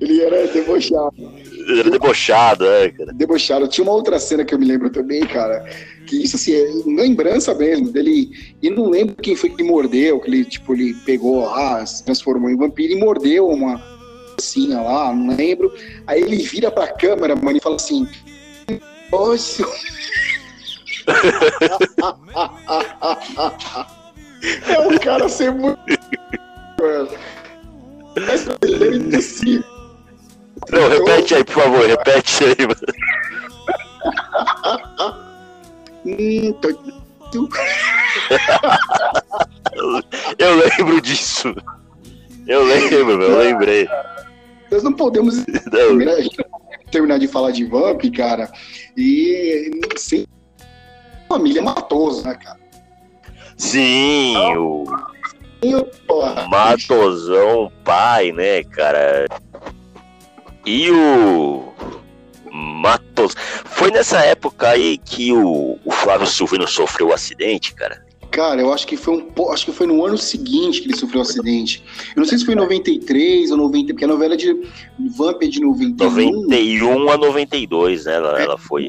Ele era debochado. Ele era debochado, é, cara. Debochado. Tinha uma outra cena que eu me lembro também, cara, que isso, assim, é lembrança mesmo dele. E não lembro quem foi que mordeu, que ele, tipo, ele pegou lá, se transformou em vampiro e mordeu uma assim lá, não lembro. Aí ele vira pra câmera, mano, e fala assim: Nossa. É um cara ser muito. É. Não, repete aí, por favor, repete aí, mano. Hum, tô... eu lembro disso. Eu lembro, eu lembrei. Nós não podemos não. terminar de falar de Vamp, cara, e sem família matoso, né, cara? Sim, o. Matosão pai, né, cara? E o. Matos. Foi nessa época aí que o, o Flávio Silvino sofreu o um acidente, cara? Cara, eu acho que foi um acho que foi no ano seguinte que ele sofreu o um acidente. Eu não sei se foi em 93 ou 90, porque a novela de Vamp é de 91. 91 a 92, né? Ela, é, ela foi.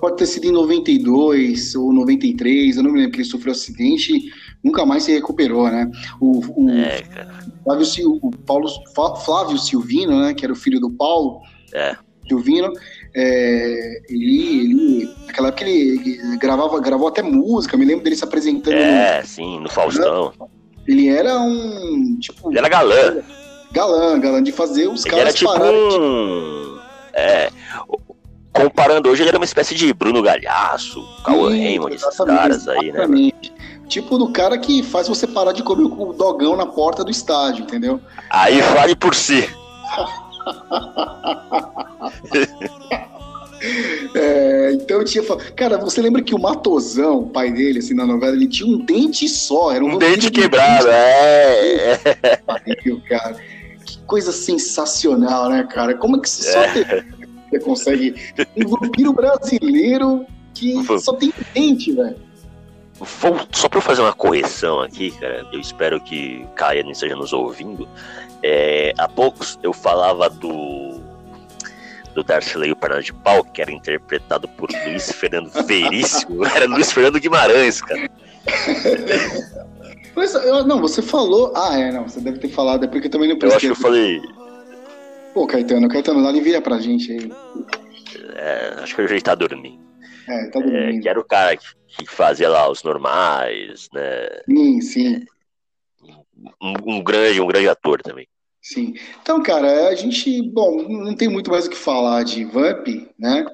Pode ter sido em 92 ou 93, eu não me lembro que ele sofreu um acidente e nunca mais se recuperou, né? O, o, é, Flávio, o Paulo, Flávio Silvino, né? Que era o filho do Paulo. É. Silvino, é, ele, ele, naquela época ele, gravava, gravou até música, me lembro dele se apresentando. É, no, sim, no Faustão. Ele era um, tipo... Ele era galã. Galã, galã, de fazer os ele caras era tipo pararem. Um... É, comparando hoje, ele era uma espécie de Bruno Galhaço, Cauã Raymond, esses caras aí, né? Tipo do cara que faz você parar de comer o dogão na porta do estádio, entendeu? Aí fale por si. É, então eu tinha Cara, você lembra que o Matosão, o pai dele, assim, na novela, ele tinha um dente só. Era um, um dente quebrado, dente. é. Pariu, cara. Que coisa sensacional, né, cara? Como é que você só é. você consegue. Um vampiro brasileiro que só tem dente, velho. Só pra eu fazer uma correção aqui, cara, eu espero que Caia não esteja nos ouvindo. É, há poucos eu falava do do Darcilei o Perna de Pau, que era interpretado por Luiz Fernando Veríssimo, era Luiz Fernando Guimarães, cara. Eu, não, você falou. Ah, é, não, você deve ter falado, é porque eu também não prestei. Eu acho que eu falei. Pô, Caetano, Caetano, lá envia pra gente aí. É, acho que ele já tá dormindo. É, tá dormindo. É, que era o cara que, que, fazia lá os normais, né? Sim, sim. Um, um grande, um grande ator também. Sim. Então, cara, a gente, bom, não tem muito mais o que falar de Vamp, né?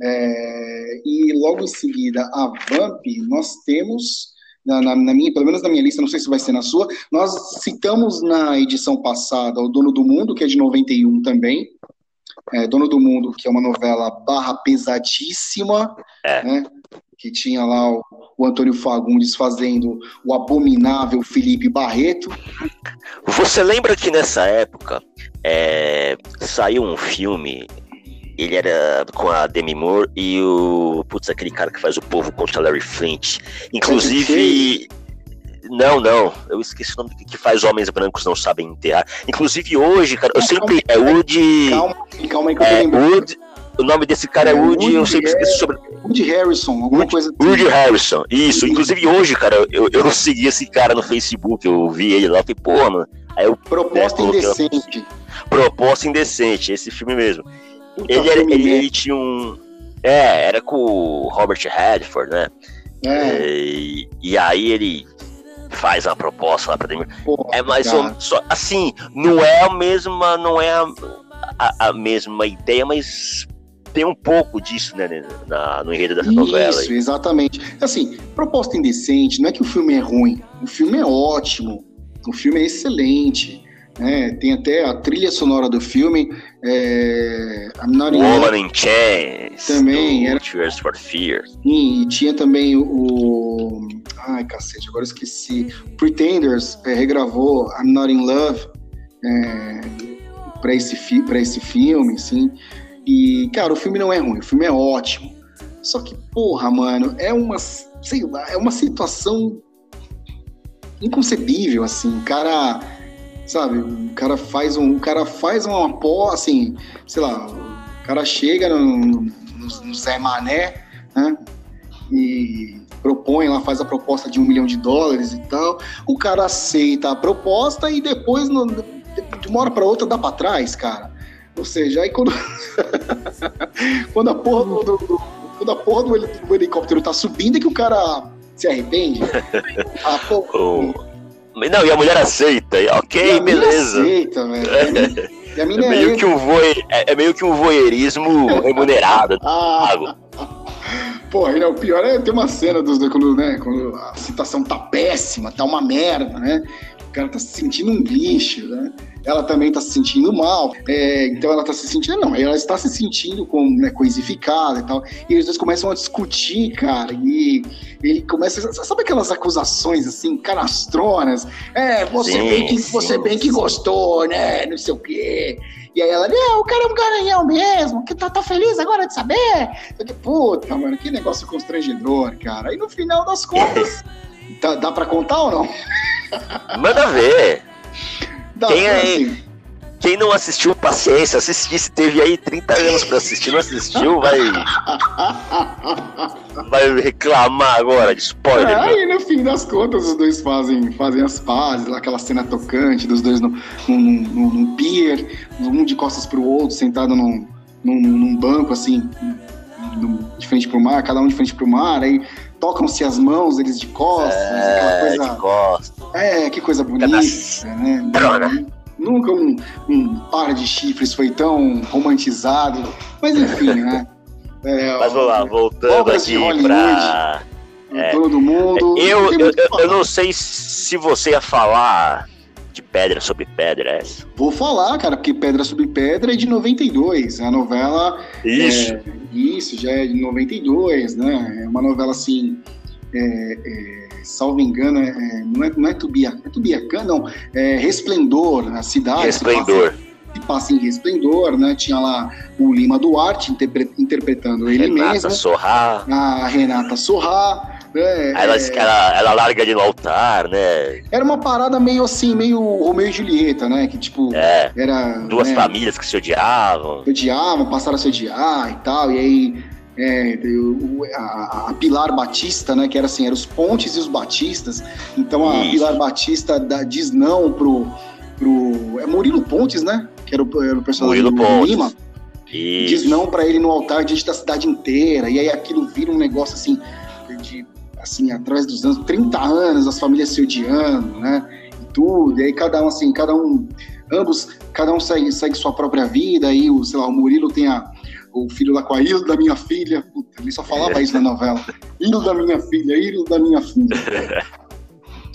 É, e logo em seguida a Vamp, nós temos na, na, na, minha, pelo menos na minha lista, não sei se vai ser na sua, nós citamos na edição passada O Dono do Mundo, que é de 91 também, é, Dono do Mundo, que é uma novela barra pesadíssima, é. né? Que tinha lá o, o, Antônio Fagundes fazendo o abominável Felipe Barreto. Você lembra que nessa época é, saiu um filme ele era com a Demi Moore e o. Putz, aquele cara que faz o povo contra Larry Flint. Inclusive. Não, não. Eu esqueci o nome que faz Homens Brancos Não Sabem Enterrar. Inclusive hoje, cara, eu sempre. É Woody. Calma, calma aí que eu é, Woody, o nome desse cara é, é Woody, Woody, eu sempre esqueço sobre. Woody Harrison, alguma Woody, coisa assim. Woody Harrison, isso. Inclusive hoje, cara, eu, eu segui esse cara no Facebook, eu vi ele lá, falei, pô, mano. Aí eu, Proposta né, Indecente. Proposta Indecente, esse filme mesmo. Ele, era, ele, ele, tinha um. É, era com o Robert Redford, né? É. E, e aí ele faz a proposta lá pra Demi. É mais ou só assim, não é a mesma, não é a, a, a, mesma ideia, mas tem um pouco disso, né, na, no enredo dessa Isso, novela. Isso, exatamente. Assim, proposta indecente, não é que o filme é ruim, o filme é ótimo, o filme é excelente. Né? Tem até a trilha sonora do filme. É, I'm Not Woman in Chains. Também era. Tears for Fear. Sim, e tinha também o. Ai, cacete, agora esqueci. Pretenders é, regravou I'm Not in Love é, para esse, fi esse filme, sim. E, cara, o filme não é ruim, o filme é ótimo. Só que, porra, mano, é uma, sei lá, é uma situação inconcebível, assim. O cara sabe? O cara faz um, o cara faz uma pó, assim, sei lá, o cara chega no, no, no Zé Mané, né? E propõe lá, faz a proposta de um milhão de dólares e tal. O cara aceita a proposta e depois, no, de uma hora para outra, dá para trás, cara. Ou seja, aí quando, quando a porra do, do, do, quando a porra do, do helicóptero tá subindo, é que o cara se arrepende. ah, pô, oh não, e a mulher aceita. Ok, beleza. aceita, velho. é, meio que um voe, é, é, meio que um voyeurismo remunerado. ah. Pô, né, o pior é ter uma cena dos quando, né, quando a situação tá péssima, tá uma merda, né? O cara tá se sentindo um lixo, né? ela também está se sentindo mal. É, então ela está se sentindo, não, ela está se sentindo com, né, coisificada e tal. E eles dois começam a discutir, cara, e ele começa. Sabe aquelas acusações assim, canastronas? É, você sim, bem que sim, você bem que gostou, né? Não sei o quê. E aí ela, não, o cara é um garanhão mesmo, que tá, tá feliz agora de saber. Eu que, puta, mano, que negócio constrangedor, cara. Aí no final das contas, dá, dá pra contar ou não? Manda ver. Quem aí? Assim. Quem não assistiu, paciência, assistir, se teve aí 30 anos pra assistir, não assistiu, vai. vai reclamar agora de spoiler. É, aí no fim das contas, os dois fazem, fazem as pazes, aquela cena tocante dos dois no, num, num, num pier, um de costas pro outro, sentado num, num, num banco, assim, de frente pro mar, cada um de frente pro mar, aí tocam-se as mãos, eles de costas, é, coisa. De costas. É, que coisa bonita, né? Drona. Nunca um, um par de chifres foi tão romantizado. Mas enfim, né? É, Mas vamos lá, voltando aqui pra. É, todo mundo. Eu, eu, eu, eu não sei se você ia falar de Pedra sobre Pedra, é essa? Vou falar, cara, porque Pedra sobre Pedra é de 92. A novela. Isso. É, isso, já é de 92, né? É uma novela assim. É, é, salvo engano, é, é, não, é, não é Tubiacã, é Tubiacã, não. É Resplendor, a cidade. Resplendor. Se passa, passa em Resplendor, né? Tinha lá o Lima Duarte interpretando ele Renata mesmo. Sorrá. A Renata Sorrá. É, ela, ela, ela, larga de no altar, né? Era uma parada meio assim, meio Romeu e Julieta, né? Que tipo, é, era. Duas né, famílias que se odiavam. Se odiavam, passaram a se odiar e tal. E aí é, a, a, Pilar Batista, né? Que era assim, eram os Pontes e os Batistas. Então a Isso. Pilar Batista dá, diz não pro, pro. É Murilo Pontes, né? Que era o, era o personagem Murilo do Pontes. Lima. Isso. Diz não para ele no altar diante da cidade inteira. E aí aquilo vira um negócio assim de assim, através dos anos, 30 anos, as famílias se odiando, né? E tudo, e aí cada um, assim, cada um ambos, cada um segue, segue sua própria vida, aí o, sei lá, o Murilo tem a, o filho lá com a Ilha da minha filha, Puta, ele só falava isso na novela, Ilha da minha filha, Ilha da minha filha.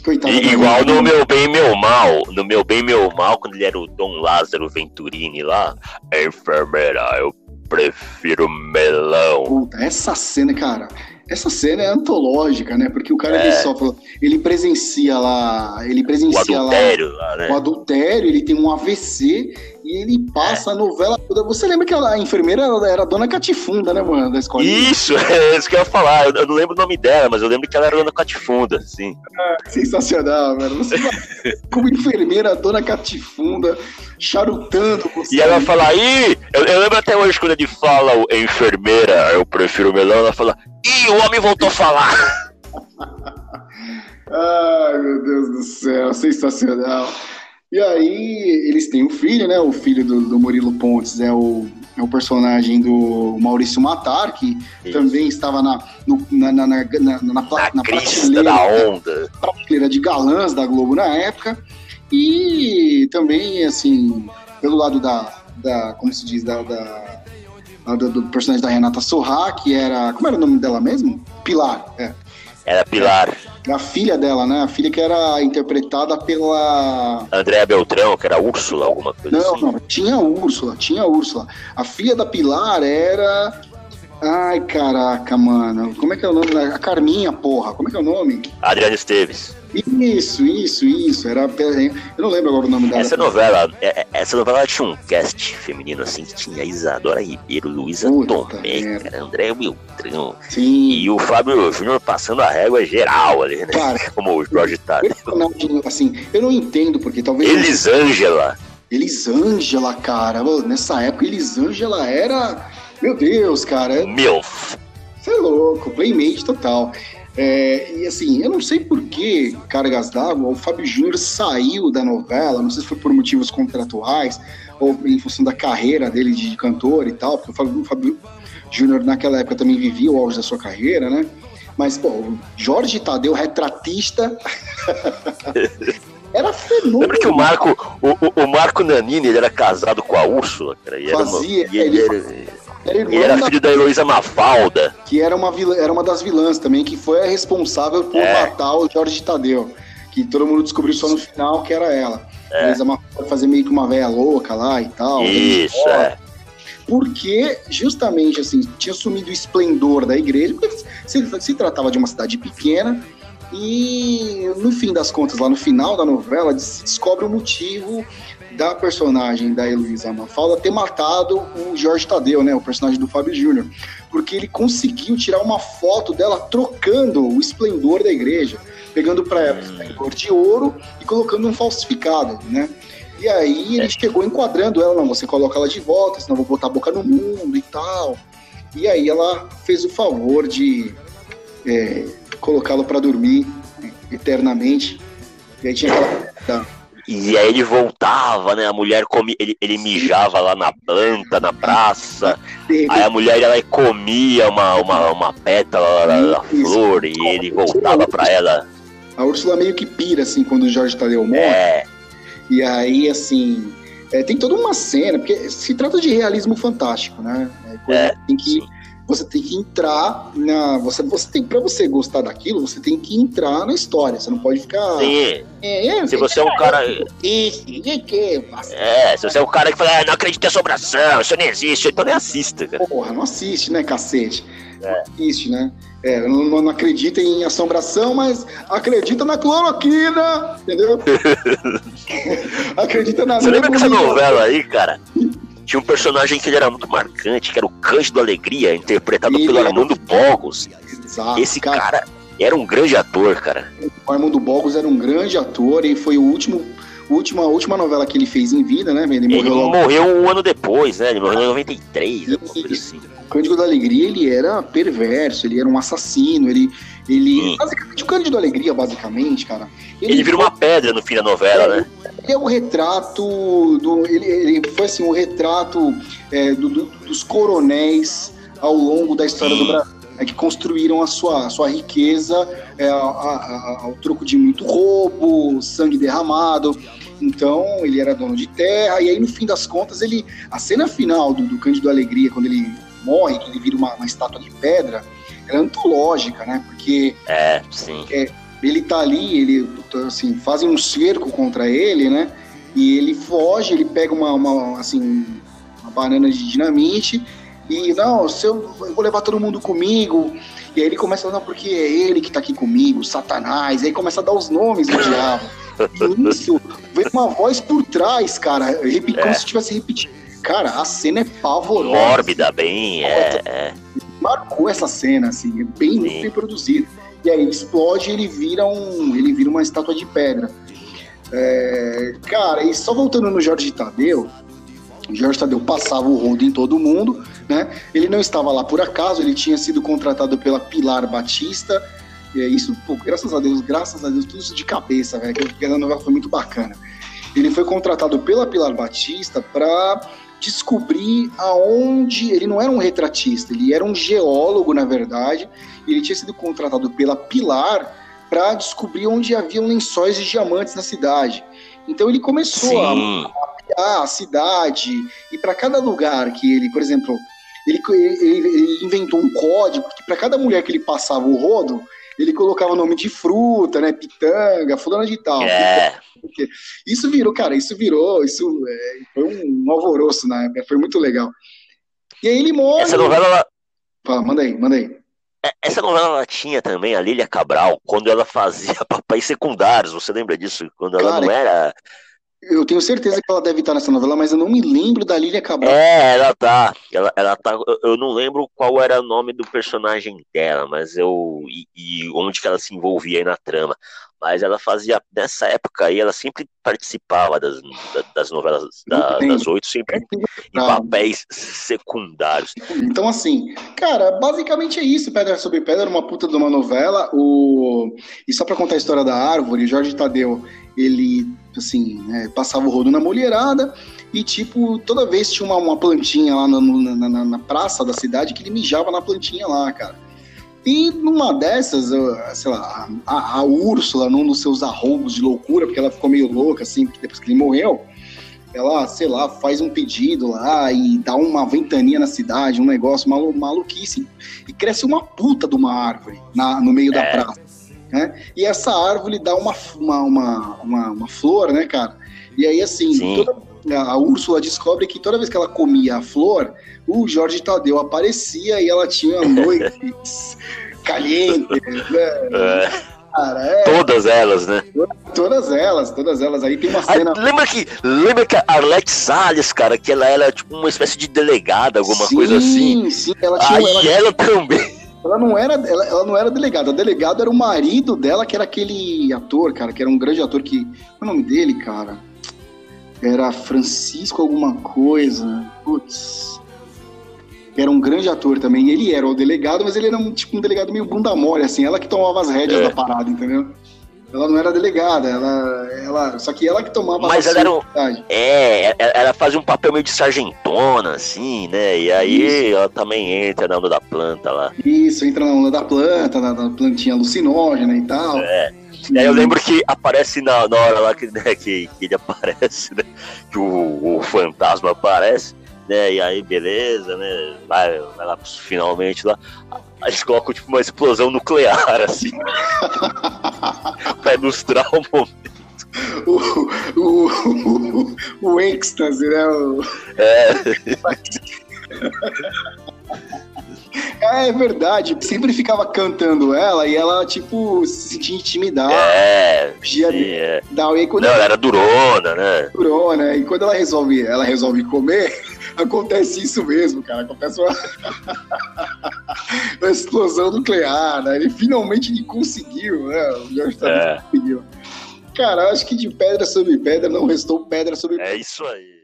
Coitado igual no Meu Bem Meu Mal, no Meu Bem Meu Mal, quando ele era o Dom Lázaro Venturini lá, enfermeira, eu prefiro melão. Puta, essa cena, cara, essa cena é antológica, né? Porque o cara é. ele sofre, ele presencia lá, ele presencia o adultério, lá, lá né? o adultério, ele tem um AVC e ele passa é. a novela toda. Você lembra que a enfermeira era a dona Catifunda, né, mano, da escola? Isso, é isso que eu ia falar. Eu não lembro o nome dela, mas eu lembro que ela era a dona Catifunda, sim. É, sensacional, mano. Você como enfermeira, a dona Catifunda, charutando. E ela fala, aí, eu, eu, lembro até hoje quando ele fala enfermeira, eu prefiro melão, ela fala, ih, o homem voltou a falar. Ai, meu Deus do céu, sensacional. E aí, eles têm um filho, né? O filho do, do Murilo Pontes é o, é o personagem do Maurício Matar, que Isso. também estava na, no, na, na, na, na, na, na, na prateleira, da onda. prateleira de galãs da Globo na época. E também, assim, pelo lado da, da como se diz, da, da do, do, personagem da Renata Sorra, que era. Como era o nome dela mesmo? Pilar, é. Era Pilar. É, a filha dela, né? A filha que era interpretada pela. Andréa Beltrão, que era Úrsula, alguma coisa não, assim. Não, tinha Úrsula, tinha Úrsula. A filha da Pilar era. Ai, caraca, mano. Como é que é o nome? A Carminha, porra. Como é que é o nome? Adriana Esteves. Isso, isso, isso. Era, eu não lembro agora o nome dela. Essa novela, é, é, essa novela tinha um cast feminino assim que tinha Isadora Ribeiro, Luísa Tomé, André Wiltrão. Sim. E o Fábio Júnior passando a régua geral ali, né? Cara, Como o Jorge tá. Assim, eu não entendo porque talvez. Elisângela. Elisângela, cara. Nessa época, Elisângela era. Meu Deus, cara. Meu. Você é louco, playmate total. É, e assim, eu não sei por que Cargas d'Água, o Fábio Júnior saiu da novela, não sei se foi por motivos contratuais ou em função da carreira dele de cantor e tal, porque o Fábio, Fábio Júnior naquela época também vivia o auge da sua carreira, né? Mas, pô, Jorge Tadeu, retratista. era fenômeno. Lembra que o Marco, o, o, Marco Nanini ele era casado com a Úrsula, cara? E Fazia, era uma, e ele, ele era... Era, e era filho da Heloísa Mafalda. Que era uma, vilã, era uma das vilãs também, que foi a responsável por é. matar o Jorge Tadeu. Que todo mundo descobriu só no final que era ela. É. Heloísa Mafalda fazer meio que uma velha louca lá e tal. Isso, é. Porque, justamente, assim, tinha sumido o esplendor da igreja, porque se, se tratava de uma cidade pequena, e no fim das contas, lá no final da novela, se descobre o motivo da personagem da Heloísa Mafalda ter matado o Jorge Tadeu, né, o personagem do Fábio Júnior, porque ele conseguiu tirar uma foto dela trocando o esplendor da igreja, pegando para ela esplendor de ouro e colocando um falsificado, né? E aí ele é. chegou enquadrando ela, não, você coloca ela de volta, senão eu vou botar a boca no mundo e tal. E aí ela fez o favor de é, colocá-lo para dormir eternamente. E aí tinha aquela e aí ele voltava, né? A mulher comia, ele, ele mijava lá na planta, na praça. Aí a mulher ela comia uma, uma, uma pétala da flor e ele voltava para ela. A Úrsula meio que pira, assim, quando o Jorge Tadeu morre. É. E aí, assim, é, tem toda uma cena, porque se trata de realismo fantástico, né? É, é, tem que sim você tem que entrar na. Você, você tem, pra você gostar daquilo, você tem que entrar na história. Você não pode ficar. Sim. É, é, se você é um cara. Isso, que. É, se você é um cara que fala, ah, não acredito em assombração, isso não existe, então nem assista, cara. Porra, não assiste, né, cacete? É. Não assiste, né? É, não, não acredita em assombração, mas acredita na cloroquina, entendeu? acredita na. Você lembra dessa novela aí, cara? Tinha um personagem que ele era muito marcante, que era o Cândido Alegria, interpretado ele pelo Armando Bogos. Exato, Esse cara, cara, era um grande ator, cara. O Armando Bogos era um grande ator e foi o último última, a última novela que ele fez em vida, né? Ele morreu, ele morreu um ano depois, né? Ele morreu em 93, alguma coisa assim. O Cândido da Alegria, ele era perverso, ele era um assassino, ele. ele basicamente, o Cândido da Alegria, basicamente, cara. Ele, ele vira uma pedra no fim da novela, é, né? Ele é o retrato do. Ele, ele foi assim, o retrato é, do, do, dos coronéis ao longo da história Sim. do Brasil. É que construíram a sua, a sua riqueza é, a, a, ao troco de muito roubo, sangue derramado. Então ele era dono de terra, e aí no fim das contas, ele. A cena final do, do Cândido Alegria, quando ele morre, que ele vira uma, uma estátua de pedra, é antológica, né? Porque. É, sim. É, ele tá ali, ele assim, fazem um cerco contra ele, né? E ele foge, ele pega uma, uma assim, uma banana de dinamite e não, se eu, eu, vou levar todo mundo comigo. E aí ele começa a falar, porque é ele que tá aqui comigo, Satanás. E aí começa a dar os nomes do diabo. E isso, vem uma voz por trás, cara, como é. se estivesse repetindo. Cara, a cena é pavorosa. Mórbida, bem, é. Marcou essa cena, assim, é bem, bem produzida. E aí explode ele vira um. ele vira uma estátua de pedra. É, cara, e só voltando no Jorge Tadeu, Jorge Tadeu passava o rodo em todo mundo, né? Ele não estava lá por acaso, ele tinha sido contratado pela Pilar Batista. É isso, pô, graças a Deus, graças a Deus, tudo isso de cabeça, velho, que a novela foi muito bacana. Ele foi contratado pela Pilar Batista para descobrir aonde. Ele não era um retratista, ele era um geólogo, na verdade. Ele tinha sido contratado pela Pilar para descobrir onde haviam lençóis de diamantes na cidade. Então ele começou Sim. a mapear a cidade e para cada lugar que ele, por exemplo, ele, ele, ele inventou um código que para cada mulher que ele passava o rodo, ele colocava nome de fruta, né? Pitanga, fulana de tal. É. Isso virou, cara, isso virou, isso é, foi um, um alvoroço na época, foi muito legal. E aí ele morre. Essa novela. Ela... Fala, manda aí, manda aí. É, essa novela ela tinha também a Lília Cabral, quando ela fazia papéis secundários, você lembra disso? Quando ela Cara, não era. Eu tenho certeza que ela deve estar nessa novela, mas eu não me lembro da Lília Cabral. É, ela tá. Ela, ela tá. Eu não lembro qual era o nome do personagem dela, mas eu. E, e onde que ela se envolvia aí na trama mas ela fazia, nessa época aí, ela sempre participava das, das novelas da, das oito, sempre em papéis secundários. Então, assim, cara, basicamente é isso, Pedra sobre Pedra, uma puta de uma novela, o... e só pra contar a história da árvore, Jorge Tadeu, ele, assim, é, passava o rodo na mulherada, e, tipo, toda vez tinha uma, uma plantinha lá na, na, na, na praça da cidade que ele mijava na plantinha lá, cara. E numa dessas, sei lá, a, a Úrsula, num dos seus arrombos de loucura, porque ela ficou meio louca, assim, depois que ele morreu, ela, sei lá, faz um pedido lá e dá uma ventania na cidade, um negócio malu maluquíssimo. E cresce uma puta de uma árvore na, no meio é. da praça. Né? E essa árvore dá uma, uma, uma, uma, uma flor, né, cara? E aí, assim, toda, a Úrsula descobre que toda vez que ela comia a flor, o Jorge Tadeu aparecia e ela tinha noites calientes, né? É. Cara, é... Todas elas, né? Todas elas, todas elas. Aí tem uma cena. Aí, lembra que, lembra que a Arlette Salles, cara, que ela era tipo uma espécie de delegada, alguma sim, coisa assim. Sim, sim, ela tinha. Aí ela, ela também. Ela não era, ela, ela não era delegada. O delegado era o marido dela, que era aquele ator, cara, que era um grande ator que. Qual é o nome dele, cara? Era Francisco alguma coisa. Putz era um grande ator também. Ele era o delegado, mas ele era um, tipo um delegado meio bunda mole, assim. Ela que tomava as rédeas é. da parada, entendeu? Ela não era delegada, ela, ela, só que ela que tomava Mas ela era um, é, ela fazia um papel meio de sargentona, assim, né? E aí Isso. ela também entra na onda da planta lá. Isso, entra na onda da planta, na, na plantinha alucinógena e tal. É. E aí eu lembro que aparece na, na hora lá que, né, que, que ele aparece, né? Que o, o fantasma aparece né? E aí, beleza, né? Vai, vai lá finalmente lá. Eles colocam tipo uma explosão nuclear, assim. pra ilustrar o momento. O, o, o, o êxtase, né? O... É. É, é verdade, sempre ficava cantando ela e ela, tipo, se sentia intimidada. É, sim, é. Não, ela era durona, né? Durona, e quando ela resolve, ela resolve comer, acontece isso mesmo, cara. Acontece uma, uma explosão nuclear, né? Ele finalmente conseguiu, né? O Jorge é. conseguiu. Cara, acho que de pedra sobre pedra não restou pedra sobre pedra. É isso aí.